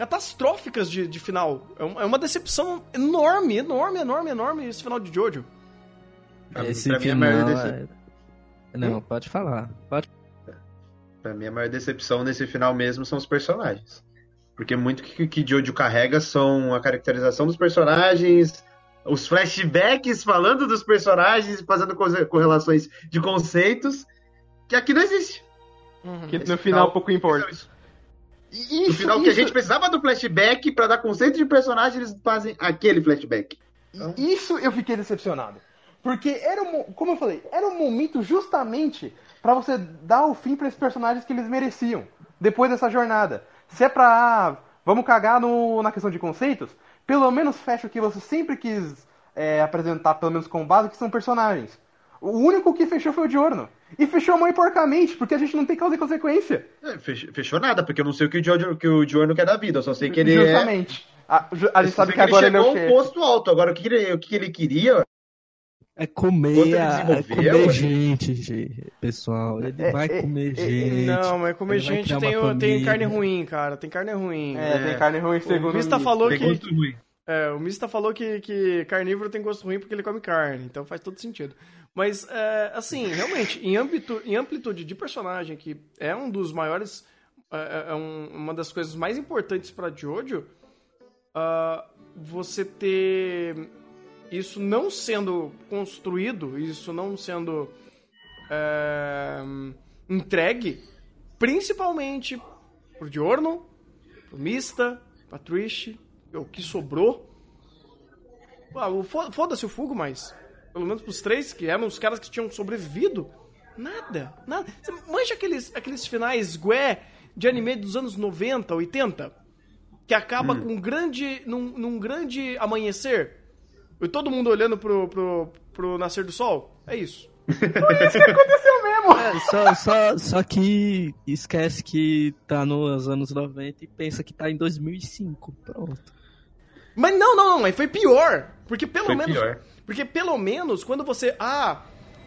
catastróficas de, de final. É, é uma decepção enorme, enorme, enorme, enorme esse final de Jojo. Esse pra final... mim, a maior decep... é... Não, hum? pode falar. Pode... Pra mim, a maior decepção nesse final mesmo são os personagens. Porque muito que, que Jojo carrega são a caracterização dos personagens, os flashbacks falando dos personagens, fazendo correlações de conceitos, que aqui não existe. Uhum. Que no final, final pouco importa. Isso, no final isso. que a gente precisava do flashback para dar conceito de personagem, eles fazem aquele flashback. Então... Isso eu fiquei decepcionado. Porque era um, como eu falei, era um momento justamente para você dar o fim para esses personagens que eles mereciam depois dessa jornada. Se é pra ah, vamos cagar no, na questão de conceitos, pelo menos fecha o que você sempre quis é, apresentar, pelo menos com base, que são personagens. O único que fechou foi o Diorno. E fechou a mãe porcamente, porque a gente não tem causa e consequência. É, fechou, fechou, nada, porque eu não sei o que o, Giorno, que o Diorno quer da vida, eu só sei que ele é- Justamente. é... A, a gente sabe que, que agora ele, chegou ele é um posto alto, agora o que ele, o que ele queria... É comer, a, é comer gente, pessoal. Ele é, vai é, comer gente. Não, mas comer gente tem, tem carne ruim, cara. Tem carne ruim. É, tem carne ruim segundo o Mista falou tem que... É, o Mista falou que, que carnívoro tem gosto ruim porque ele come carne, então faz todo sentido. Mas, é, assim, realmente, em, âmbito, em amplitude de personagem, que é um dos maiores. É, é, é um, uma das coisas mais importantes para Jojo, uh, você ter isso não sendo construído, isso não sendo é, entregue, principalmente por Diorno, por Mista, Patrice, o que sobrou. Ah, Foda-se o Fugo, mas pelo menos pros três, que eram os caras que tinham sobrevivido, nada, nada. Você mancha aqueles, aqueles finais gué de anime dos anos 90, 80, que acaba hum. com um grande, num, num grande amanhecer, e todo mundo olhando pro, pro, pro nascer do sol? É isso. [LAUGHS] Foi isso que aconteceu mesmo. É, só, só, só que esquece que tá nos anos 90 e pensa que tá em 2005. Pronto. Mas não, não, não, mas foi pior. Porque pelo foi menos. Pior. Porque pelo menos quando você. Ah,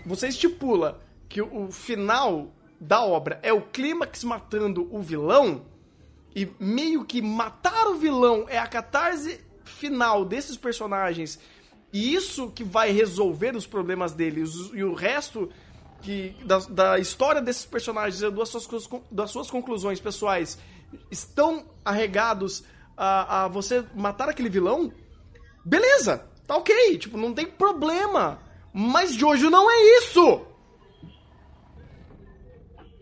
você estipula que o, final da obra é o clímax matando o vilão. E meio que matar o vilão é a catarse final desses personagens. E isso que vai resolver os problemas deles. E o resto que, da, da história desses personagens e das suas, das suas conclusões pessoais estão arregados a, a você matar aquele vilão. Beleza! Tá ok, tipo, não tem problema. Mas Jojo não é isso!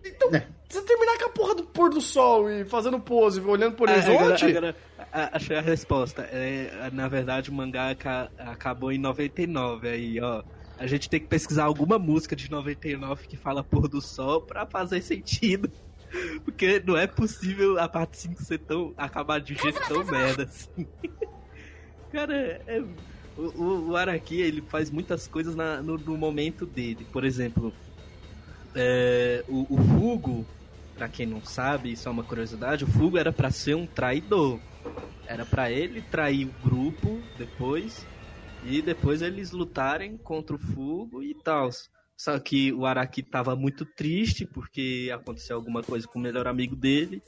Então, é. você terminar com a porra do pôr do sol e fazendo pose, olhando por horizonte. agora, agora, achei a resposta. É, na verdade, o mangá acabou em 99. Aí, ó. A gente tem que pesquisar alguma música de 99 que fala pôr do sol pra fazer sentido. Porque não é possível a parte 5 ser tão. acabar de um jeito tão merda assim. [LAUGHS] Cara, é, o, o, Araki, ele faz muitas coisas na, no, no, momento dele. Por exemplo, é, o, o Fugo, para quem não sabe, isso é uma curiosidade, o Fugo era para ser um traidor. Era para ele trair o grupo depois e depois eles lutarem contra o Fugo e tal. Só que o Araki tava muito triste porque aconteceu alguma coisa com o melhor amigo dele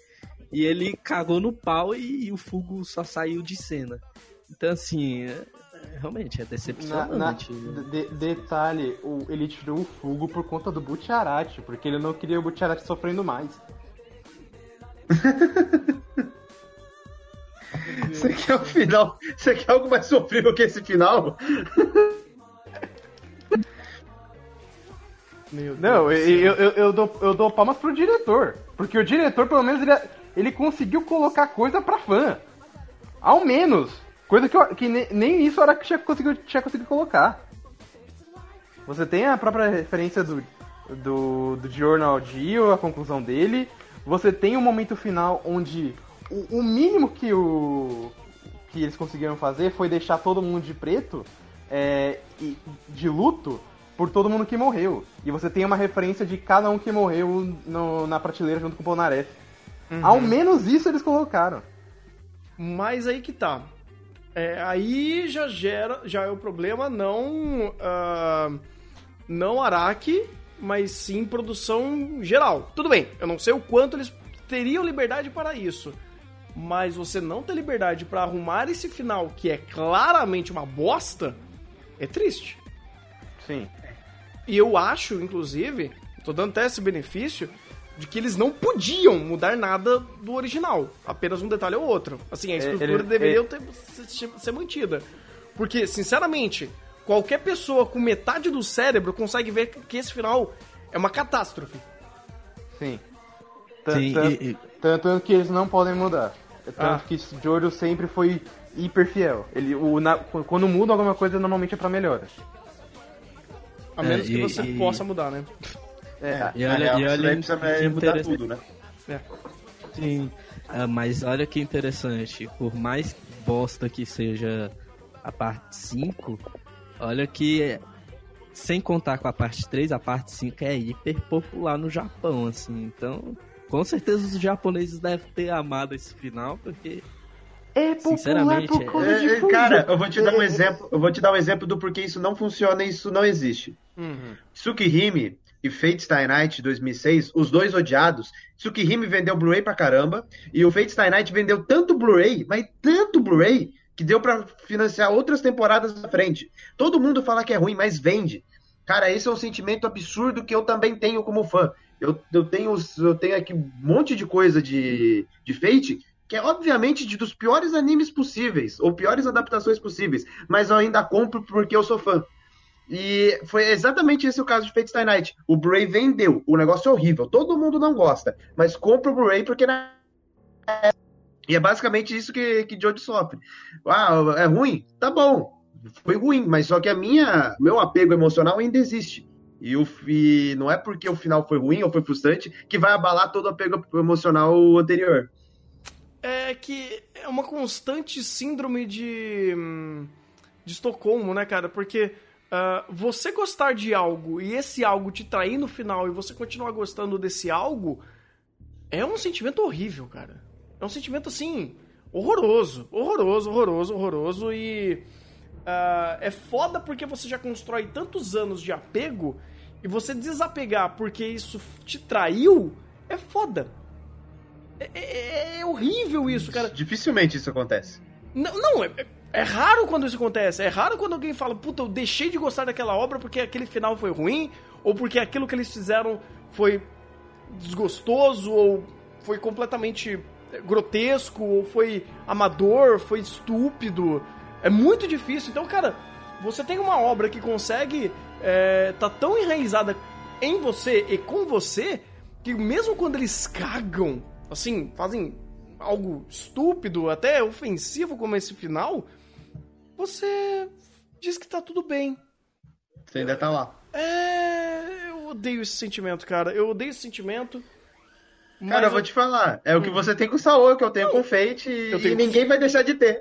e ele cagou no pau e, e o Fugo só saiu de cena. Então, assim, é, realmente é decepcionante. Na, na, de, detalhe, o, ele tirou o Fugo por conta do Butcharati, porque ele não queria o Butcharati sofrendo mais. [LAUGHS] Você quer o final? Você quer algo mais sofrível que esse final? Meu não, eu, eu, eu, dou, eu dou palmas pro diretor. Porque o diretor, pelo menos, ele, ele conseguiu colocar coisa pra fã. Ao menos. Coisa que, eu, que nem, nem isso era que tinha conseguido, tinha conseguido colocar. Você tem a própria referência do, do, do Journal Dio, a conclusão dele. Você tem o um momento final onde o, o mínimo que o que eles conseguiram fazer foi deixar todo mundo de preto é, e- de luto por todo mundo que morreu. E você tem uma referência de cada um que morreu no- na prateleira junto com o Polnareff. Ao menos isso eles colocaram. Mas aí que tá. É, aí já gera, já é o problema não ah, não Araki, mas sim produção geral. Tudo bem, eu não sei o quanto eles teriam liberdade para isso. Mas você não ter liberdade para arrumar esse final que é claramente uma bosta, é triste. Sim. E eu acho, inclusive, tô dando até esse benefício, de que eles não podiam mudar nada do original. Apenas um detalhe ou outro. Assim, a estrutura ele- deveria ter- ser, ser mantida. Porque, sinceramente, qualquer pessoa com metade do cérebro consegue ver que esse final é uma catástrofe. Sim. Tan- Sim, tan- e- e- Tanto que eles não podem mudar. Tanto Ah. que Jojo sempre foi hiper fiel. Ele, o, na- quando muda alguma coisa, normalmente é pra melhora. A É, menos que e- você e- possa mudar, né? É, E olha, real, e isso olha que mudar interessante. tudo, né? Sim, ah, mas olha que interessante. Por mais bosta que seja a parte 5, olha que, sem contar com a parte 3, a parte 5 é hiper popular no Japão, assim. Então, com certeza os japoneses devem ter amado esse final, porque. É popular Sinceramente, por é- causa de É, é, Fujo. cara, eu vou te dar um exemplo. Eu vou te dar um exemplo do porquê isso não funciona e isso não existe. Tsukihime e Fate Stay Night 2006, os dois odiados. Tsukihime vendeu Blu-ray pra caramba e o Fate Stay Night vendeu tanto Blu-ray, mas tanto Blu-ray que deu pra financiar outras temporadas na frente. Todo mundo fala que é ruim, mas vende. Cara, esse é um sentimento absurdo que eu também tenho como fã. Eu, eu, tenho, eu tenho aqui um monte de coisa de, de Fate que é obviamente de, dos piores animes possíveis, ou piores adaptações possíveis, mas eu ainda compro porque eu sou fã. E foi exatamente esse o caso de Fate Stay Night. O Blu-ray vendeu, o negócio é horrível, todo mundo não gosta, mas compra o Blu-ray porque na... E é basicamente isso que, que Jojo sofre. Ah, é ruim? Tá bom. Foi ruim, mas só que a minha, meu apego emocional ainda existe. E, o, e não é porque o final foi ruim ou foi frustrante que vai abalar todo o apego emocional anterior. É que é uma constante síndrome de. hum, de Estocolmo, né, cara? Porque ah, você gostar de algo e esse algo te trair no final e você continuar gostando desse algo é um sentimento horrível, cara. É um sentimento assim. horroroso. Horroroso, horroroso, horroroso. E. ah, é foda porque você já constrói tantos anos de apego e você desapegar porque isso te traiu é foda. É, é- é horrível isso, cara. Dificilmente isso acontece. Não, não é, é- é raro quando isso acontece. É raro quando alguém fala, puta, eu deixei de gostar daquela obra porque aquele final foi ruim, ou porque aquilo que eles fizeram foi desgostoso, ou foi completamente é, grotesco, ou foi amador, foi estúpido. É muito difícil. Então, cara, você tem uma obra que consegue é, tá tão enraizada em você e com você que mesmo quando eles cagam, assim, fazem algo estúpido, até ofensivo como esse final, você diz que tá tudo bem. Você ainda tá lá. É. Eu odeio esse sentimento, cara. Eu odeio esse sentimento. Cara, eu vou te falar. É o que você tem com o Saô, que eu tenho com o Fate, e tenho- ninguém vai deixar de ter.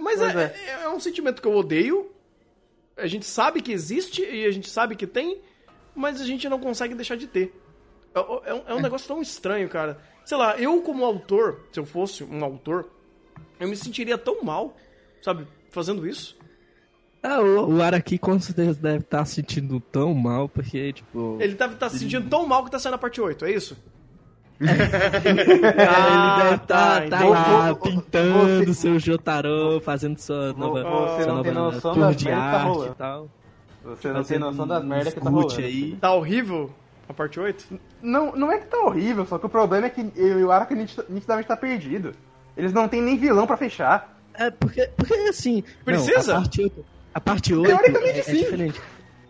Mas Pois é, é- é um sentimento que eu odeio. A gente sabe que existe e a gente sabe que tem, mas a gente não consegue deixar de ter. É, é um, é um negócio tão estranho, cara. Sei lá, eu como autor, se eu fosse um autor, eu me sentiria tão mal, sabe, fazendo isso. Ah, o, o Araki com certeza deve estar se sentindo tão mal, porque, tipo. Ele deve estar se sentindo tão mal que tá saindo a parte 8, é isso? [LAUGHS] ele deve estar tá, tá então- lá Você- pintando seu Jotaro, fazendo sua nova, você sua não tem nova noção tour das de merda que tá arte rolando. e tal. Você não tem noção das um merda que tá rolando. aí. Tá horrível a parte 8? Não, não é que tá horrível, só que o problema é que eu e o Araka nit- nitidamente tá perdido. Eles não tem nem vilão pra fechar. É, porque, porque assim. Precisa? Não, a parte 8, a parte 8 Teoricamente, é, é diferente.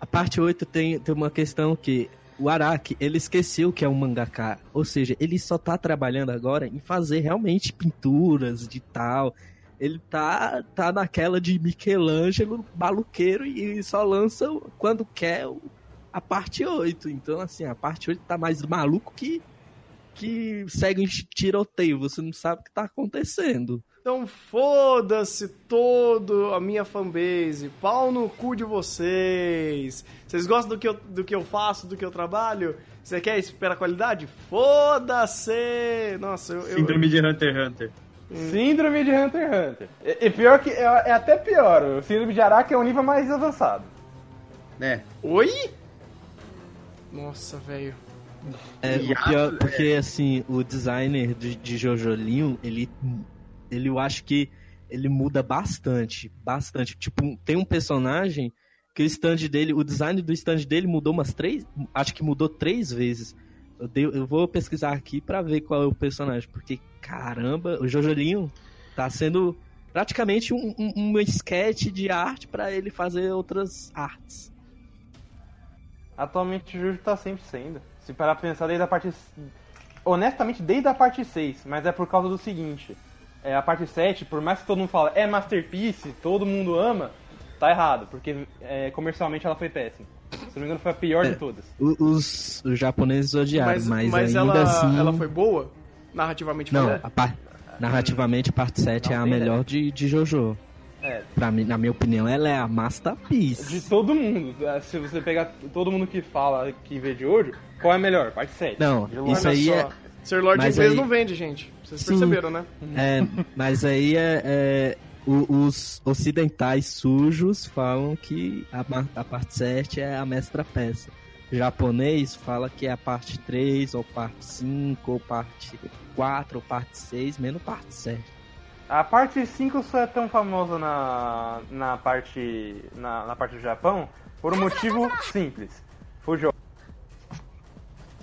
A parte 8 tem, tem uma questão que o Araki, ele esqueceu que é um mangaka. Ou seja, ele só tá trabalhando agora em fazer realmente pinturas de tal. Ele tá, tá naquela de Michelangelo maluqueiro e só lança quando quer o- a parte 8. Então, assim, a parte 8 tá mais maluco que que segue um tiroteio, você não sabe o que tá acontecendo. Então foda-se todo a minha fanbase. Pau no cu de vocês. Vocês gostam do que eu, do que eu faço, do que eu trabalho? Você quer esperar qualidade? Foda-se! Nossa, eu. eu- Síndrome de Hunter x Hunter. Síndrome de Hunter x Hunter. E, e pior que. É, é até pior. O síndrome de Araki é um nível mais avançado. Né? Oi? Nossa, velho. É, o pior, porque assim, o designer de, de Jojolinho, ele, ele eu acho que ele muda bastante, bastante. Tipo, tem um personagem que o stand dele, o design do stand dele mudou umas três, acho que mudou três vezes. Eu, dei- eu vou pesquisar aqui pra ver qual é o personagem, porque caramba, o Jojolinho tá sendo praticamente um, um, um sketch de arte pra ele fazer outras artes. Atualmente o Juju tá sempre sendo. Se parar pra pensar desde a parte. Honestamente, desde a parte 6, mas é por causa do seguinte. É, a parte 7, por mais que todo mundo fala é masterpiece, todo mundo ama, tá errado, porque é, comercialmente ela foi péssima. Se não me engano, foi a pior É. de todas. Os, os japoneses odiaram, Mas, mas, mas ainda ela, assim... ela foi boa? Narrativamente Não, falando? a par- narrativamente a parte 7 Não é a melhor de, de Jojo. É, Pra mim, na minha opinião, ela é a masterpiece. de todo mundo. É, Se você pegar todo mundo que fala que vê de olho, qual é melhor? Parte 7. Não, isso Olha aí só. é- Ser Lord mas inglês aí- não vende, gente. Vocês Sim. perceberam, né? É, mas aí é, é, o- os ocidentais sujos falam que a, a parte 7 é a mestra peça. O japonês fala que é a parte 3, ou parte 5, ou parte 4, ou parte 6, menos parte 7. A parte 5 só é tão famosa na, na, parte, na, na parte do Japão por um motivo simples. Fujo.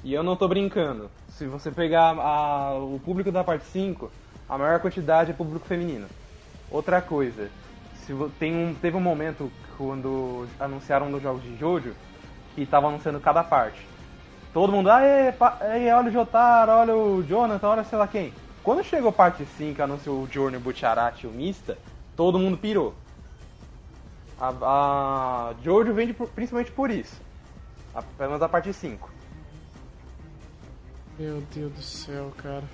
E eu não tô brincando. Se você pegar a- o público da parte 5, a maior quantidade é público feminino. Outra coisa, se tem um, teve um momento quando anunciaram os jogos de Jojo que tava anunciando cada parte. Todo mundo, aê, pa- aê, olha o Jotaro, olha o Jonathan, olha sei lá quem. Quando chegou parte 5, anunciou o Journey, o Butcherati e o Mista, todo mundo pirou. A, a Jojo vende por- principalmente por isso. A, pelo menos a parte 5. Meu Deus do céu, cara.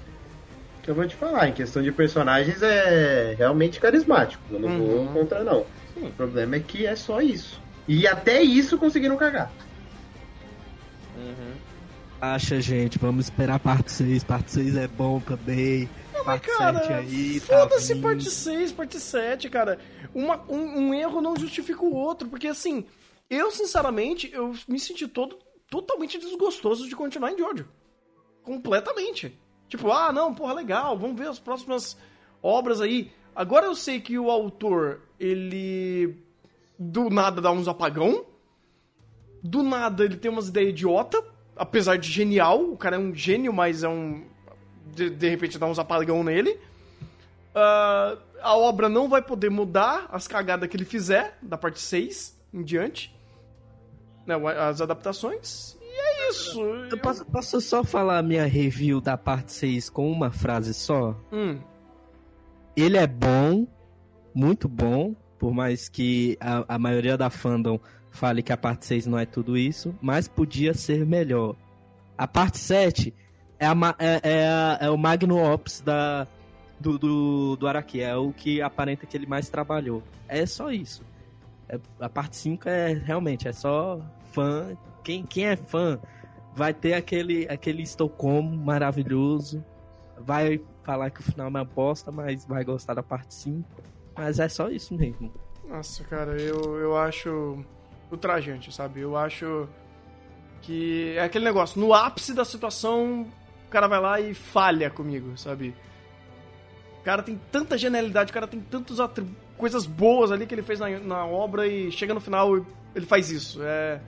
que eu vou te falar, em questão de personagens é realmente carismático. Eu não Uhum. vou contra, não. Sim. O problema é que é só isso. E até isso conseguiram cagar. Uhum. Acha, gente, vamos esperar parte 6. Parte 6 é bom também. Não, mas parte cara, 7 aí, tá foda-se vindo. parte 6, parte 7, cara. Uma- um, um erro não justifica o outro, porque assim, eu sinceramente, eu me senti todo totalmente desgostoso de continuar em Jojo. Completamente. Tipo, ah, não, porra, legal, vamos ver as próximas obras aí. Agora eu sei que o autor, ele do nada dá uns apagão, do nada ele tem umas ideias idiota, apesar de genial, o cara é um gênio, mas é um de, de repente dá uns apagão nele. Ah, a obra não vai poder mudar as cagadas que ele fizer, da parte 6 em diante. Né, as adaptações. E é isso. Eu posso, posso só falar a minha review da parte 6 com uma frase só? Hum, Ele é bom, muito bom, por mais que a, a maioria da fandom fale que a parte 6 não é tudo isso, mas podia ser melhor. A parte 7 é, a, é, é a- é o magnum ops da, do, do, do Araki, é o que aparenta que ele mais trabalhou. É só isso. É- a parte 5 é realmente, é só fã. Quem, quem é fã vai ter aquele, aquele Estocolmo maravilhoso. Vai falar que o final é uma bosta, mas vai gostar da parte 5. Mas é só isso mesmo. Nossa, cara, eu, eu acho ultrajante, sabe? Eu acho que é aquele negócio, no ápice da situação, o cara vai lá e falha comigo, sabe? O cara tem tanta genialidade, o cara tem tantas coisas boas ali que ele fez na, na obra e chega no final e ele faz isso. É,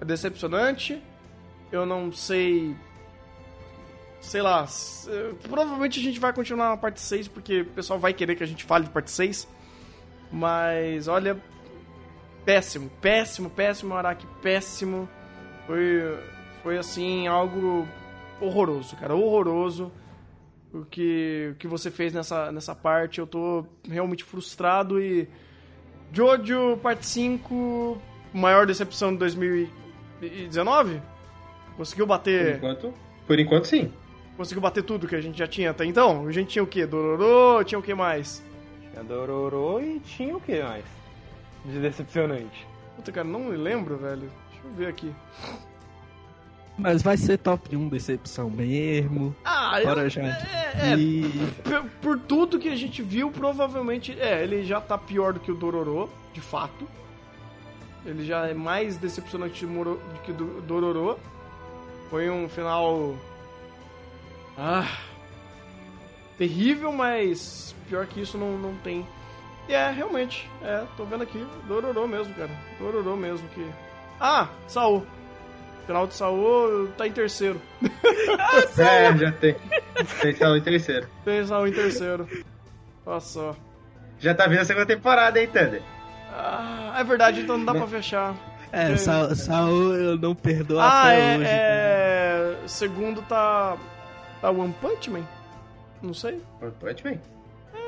é decepcionante. Eu não sei. Sei lá. eh, Provavelmente a gente vai continuar na parte 6, porque o pessoal vai querer que a gente fale de parte 6. Mas olha. Péssimo, péssimo, péssimo, Araki, péssimo. Foi, foi assim, algo horroroso, cara, horroroso. O que, o que você fez nessa, nessa parte, eu tô realmente frustrado e. Jojo, parte 5, maior decepção de 2019? Conseguiu Por bater. enquanto, por enquanto sim. Conseguiu bater tudo que a gente já tinha até então? A gente tinha o quê? Dororô, tinha o que mais? Tinha Dororo e tinha o que mais? De decepcionante. Puta, cara, não me lembro, velho. Deixa eu ver aqui. Mas vai ser top 1 decepção mesmo. Ah, Fora eu, já. é, é, E por, por tudo que a gente viu, provavelmente. É, ele já tá pior do que o Dororo, de fato. Ele já é mais decepcionante do que o do Dororo. Foi um final. Ah. Terrível, mas pior que isso não, não tem. E é, realmente. É, tô vendo aqui. Dororo mesmo, cara. Dororo mesmo que. Ah, Saul. Final de Saul tá em terceiro. [LAUGHS] É, já tem. Tem salão em terceiro. Tem Saul em terceiro. Olha só. Já tá vindo a segunda temporada, hein, Thunder? Ah, é verdade, então não dá pra fechar. é, Sa Saul eu não perdoo Ah, até é, hoje. é. Segundo tá. Tá One Punch Man? Não sei. Pode bem.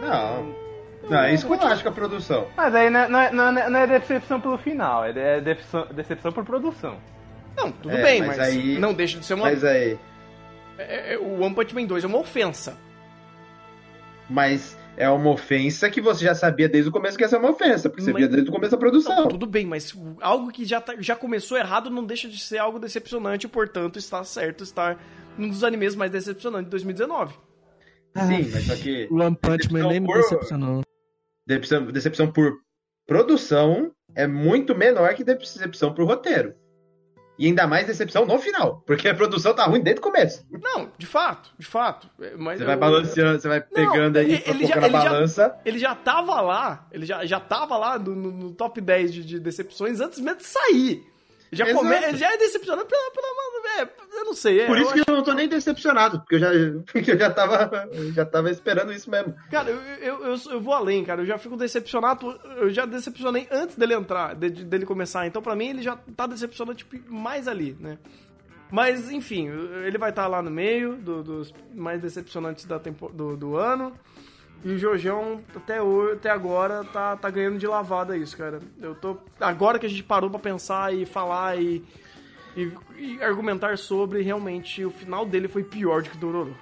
Não. Não, é isso que eu acho que a produção. Mas aí não é, não é- não é- não é decepção pelo final, é de- é decepção, decepção por produção. Não, tudo É, bem, mas mas, aí- não deixa de ser uma. Mas aí. é- é- o One Punch Man 2 é uma ofensa. Mas é uma ofensa que você já sabia desde o começo que ia ser uma ofensa, porque você Mas- via desde o começo da produção. Não, tudo bem, mas algo que já, tá- já começou errado não deixa de ser algo decepcionante, portanto, está certo estar num dos animes mais decepcionantes de 2019. Sim, mas só que. O One Punch Man nem me decepcionou. Decepção, decepção por produção é muito menor que decepção por roteiro. E ainda mais decepção no final, porque a produção tá ruim desde o começo. Não, de fato, de fato. É, Mas Você eu- vai balanceando, você vai pegando aí, ele- já- colocando a ele já- balança. Ele já tava lá, ele já, já tava lá no, no- no top 10 de, de decepções antes mesmo de sair. Já Exato. come, já é decepcionante pela. pela é, eu não sei. É, Por isso eu que eu não tô nem decepcionado, porque eu já, [LAUGHS] porque eu já, tava, já tava esperando isso mesmo. Cara, eu, eu, eu, eu vou além, cara. Eu já fico decepcionado. Eu já decepcionei antes dele entrar, de- de- dele começar. Então, pra mim, ele já tá decepcionando tipo, mais ali, né? Mas, enfim, ele vai estar lá no meio do- dos mais decepcionantes da tempo, do, do ano. E o Jojão, até, hoje, até agora, tá, tá ganhando de lavada isso, cara. Eu tô. Agora que a gente parou pra pensar e falar e, e, e argumentar sobre, realmente, o final dele foi pior do que o Dororo.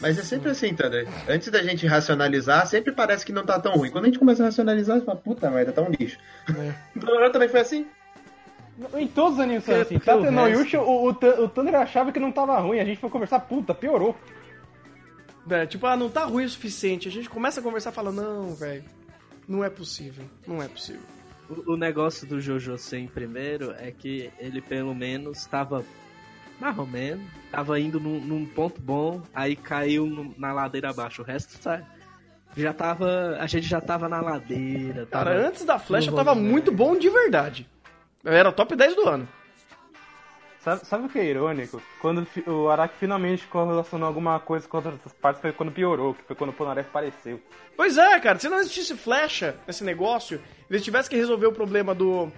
Mas é sempre assim, Thunder. Antes da gente racionalizar, sempre parece que não tá tão ruim. Quando a gente começa a racionalizar, você fala, puta merda, tá um lixo. É. [LAUGHS] O Dororo também foi assim. Em todos os animes são Porque- assim. Tate no Yushi, o, o, o Thunder achava que não tava ruim, a gente foi conversar, puta, piorou. É, tipo, ah, não tá ruim o suficiente. A gente começa a conversar e fala, não, velho, não é possível, não é possível. O, o negócio do Jojo ser em primeiro é que ele pelo menos estava mais ou menos, tava indo num, num ponto bom, aí caiu no- na ladeira abaixo. O resto sabe? Já tava. A gente já tava na ladeira. Tava, Cara, antes da flecha tava muito bom de verdade. Era top 10 do ano. Sabe, sabe o que é irônico? Quando o Araki finalmente correlacionou alguma coisa com outras partes foi quando piorou, que foi quando o Polnareff apareceu. Pois é, cara, se não existisse flecha nesse negócio, eles tivessem que resolver o problema do.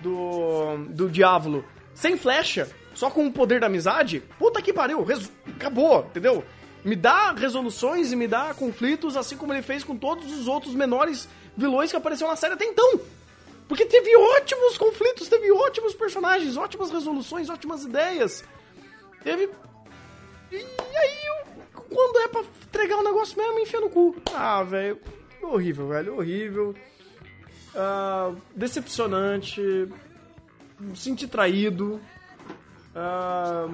do. do Diávolo sem flecha, só com o poder da amizade, puta que pariu, resu- acabou, entendeu? Me dá resoluções e me dá conflitos, assim como ele fez com todos os outros menores vilões que apareceram na série até então. Porque teve ótimos conflitos, teve ótimos personagens, ótimas resoluções, ótimas ideias. Teve. E aí, quando é pra entregar o negócio mesmo, enfia no cu. Ah, velho. Horrível, velho. Horrível. Ah, decepcionante. Senti traído. Ah,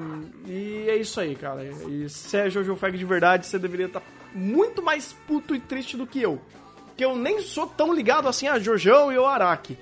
e é isso aí, cara. E se é Jojo Fag de verdade, você deveria estar muito mais puto e triste do que eu. Que eu nem sou tão ligado assim a Jojão e o Araki.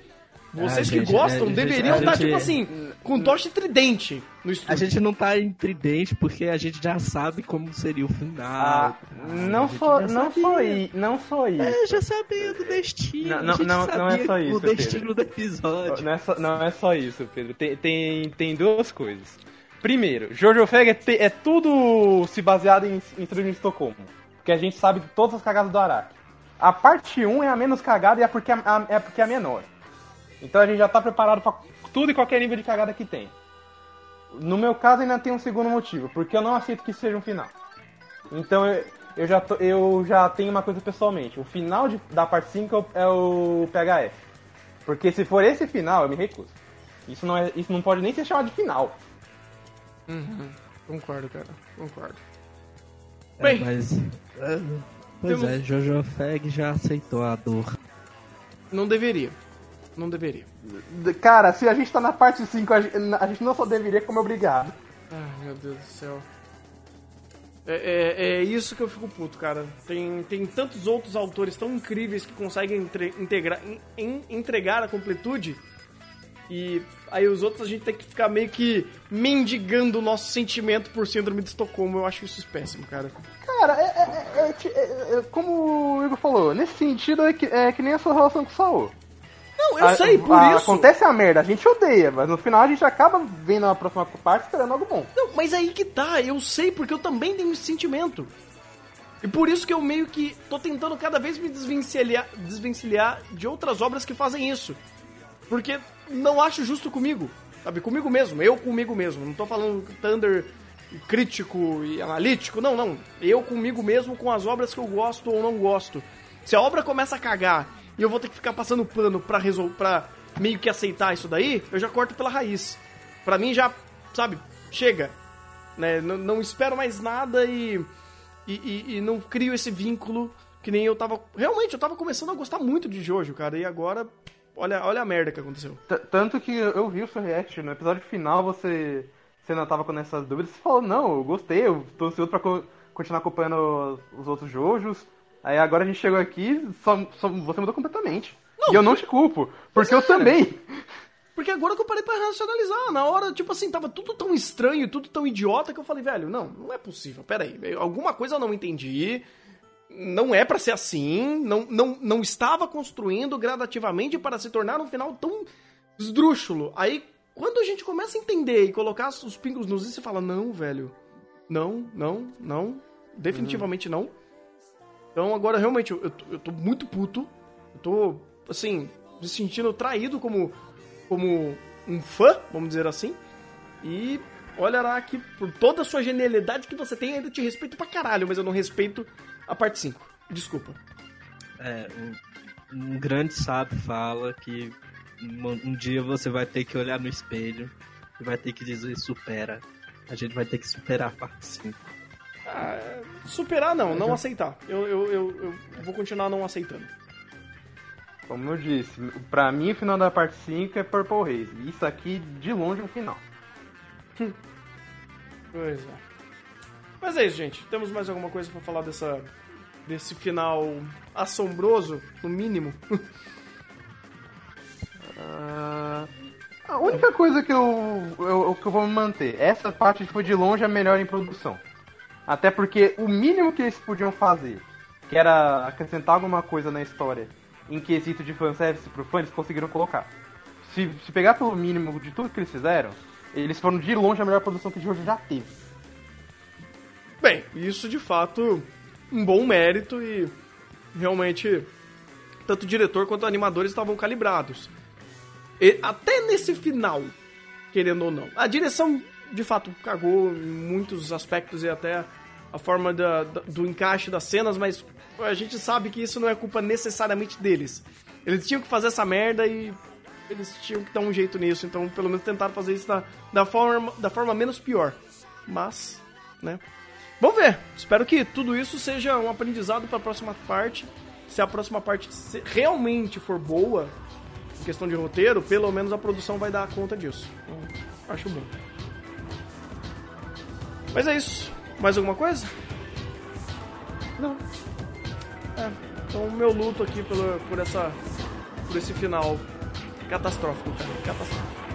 Vocês Ah, que gente, gostam a gente- deveriam estar, gente- tipo assim, com tocha e tridente no estúdio. A gente não tá em tridente porque a gente já sabe como seria o final. Ah, não já não sabia. só, i- não só isso. É, já sabia do destino. Não, a não, gente não, não é só isso, O destino Pedro. do episódio. Não é, só, não é só isso, Pedro. Tem, tem, tem duas coisas. Primeiro, Jojo Fag é, te- é tudo se baseado em, em de Estocolmo. Porque a gente sabe de todas as cagadas do Araki. A parte 1 é a menos cagada e é porque, a- a- é porque é a menor. Então a gente já tá preparado pra tudo e qualquer nível de cagada que tem. No meu caso ainda tem um segundo motivo, porque eu não aceito que seja um final. Então eu, eu, já, tô- eu já tenho uma coisa pessoalmente. O final de- da parte 5 é o- é PHF. Porque se for esse final, eu me recuso. Isso não, é, isso não pode nem ser chamado de final. Concordo, cara. Concordo. É, Bem. mas. É, pois Temos- é, Jojo Feg já aceitou a dor. Não deveria. Não deveria. Cara, se a gente tá na parte 5, a gente, não só deveria, como é obrigado. Ai, meu Deus do céu. É, é, é isso que eu fico puto, cara. Tem, tem tantos outros autores tão incríveis que conseguem entre- integrar, em- em- entregar a completude. E aí os outros a gente tem que ficar meio que mendigando o nosso sentimento por síndrome de Estocolmo. Eu acho isso péssimo, cara. Cara, é, é- é- é é- é- como o Igor falou, nesse sentido é que, é que nem a sua relação com o Saul. Não, eu A- sei, por a- isso. Acontece a merda, a gente odeia, mas no final a gente acaba vendo a próxima parte esperando algo bom. Não, mas aí que tá, eu sei porque eu também tenho esse sentimento. E por isso que eu meio que tô tentando cada vez me desvencilhar, desvencilhar de outras obras que fazem isso. Porque não acho justo comigo, sabe? Comigo mesmo, eu comigo mesmo. Não tô falando Thunder crítico e analítico, não, não. Eu comigo mesmo com as obras que eu gosto ou não gosto. Se a obra começa a cagar e eu vou ter que ficar passando pano pra resolver, pra meio que aceitar isso daí, eu já corto pela raiz. Pra mim já, sabe, chega. Né? Não espero mais nada e, e- e não crio esse vínculo que nem eu tava. Realmente, eu tava começando a gostar muito de Jojo, cara, e agora. Olha, olha a merda que aconteceu. T- Tanto que eu vi o seu react, no episódio final você, você não tava com essas dúvidas, você falou, não, eu gostei, eu tô ansioso pra co- continuar acompanhando os outros Jojos. Aí agora a gente chegou aqui, só, só- você mudou completamente. e eu não te culpo, porque eu também. Porque agora que eu parei pra racionalizar, na hora, tipo assim, tava tudo tão estranho, tudo tão idiota que eu falei, velho, não, não é possível, peraí, alguma coisa eu não entendi, não é pra ser assim, não, não, não estava construindo gradativamente para se tornar um final tão esdrúxulo. Aí, quando a gente começa a entender e colocar os pingos nos is, você fala, não, velho, não, não, não, definitivamente não. Então agora realmente eu, eu, tô- muito puto, eu tô, assim, me sentindo traído como como um fã, vamos dizer assim. E olha lá que por toda a sua genialidade que você tem, ainda te respeito pra caralho, mas eu não respeito a parte 5. Desculpa. É, um, um grande sábio fala que um, um dia você vai ter que olhar no espelho e vai ter que dizer supera. A gente vai ter que superar a parte 5. Ah, superar não, não aceitar. Eu, eu, eu, eu vou continuar não aceitando. Como eu disse, pra mim o final da parte 5 é Purple Haze. Isso aqui, de longe, é o final. Pois é. Mas é isso, gente. Temos mais alguma coisa pra falar dessa desse final assombroso, no mínimo? Ah, a única coisa que eu, eu, que eu vou manter, essa parte foi de longe a melhor em produção. Até porque o mínimo que eles podiam fazer, que era acrescentar alguma coisa na história em quesito de fanservice pro fã, eles conseguiram colocar. Se, se pegar pelo mínimo de tudo que eles fizeram, eles foram de longe a melhor produção que o jogo já teve. Bem, isso de fato um bom mérito e realmente tanto o diretor quanto os animadores estavam calibrados. E até nesse final, querendo ou não. A direção de fato cagou em muitos aspectos e até a forma da- da- do encaixe das cenas, mas a gente sabe que isso não é culpa necessariamente deles. Eles tinham que fazer essa merda e eles tinham que dar um jeito nisso, então pelo menos tentaram fazer isso da, da, forma, da forma menos pior. Mas, né? Vamos ver. Espero que tudo isso seja um aprendizado para a próxima parte. Se a próxima parte realmente for boa, em questão de roteiro, pelo menos a produção vai dar conta disso. Então, acho bom. Mas é isso. Mais alguma coisa? Não. É, então o meu luto aqui por, por essa por esse final catastrófico, cara. Catastrófico.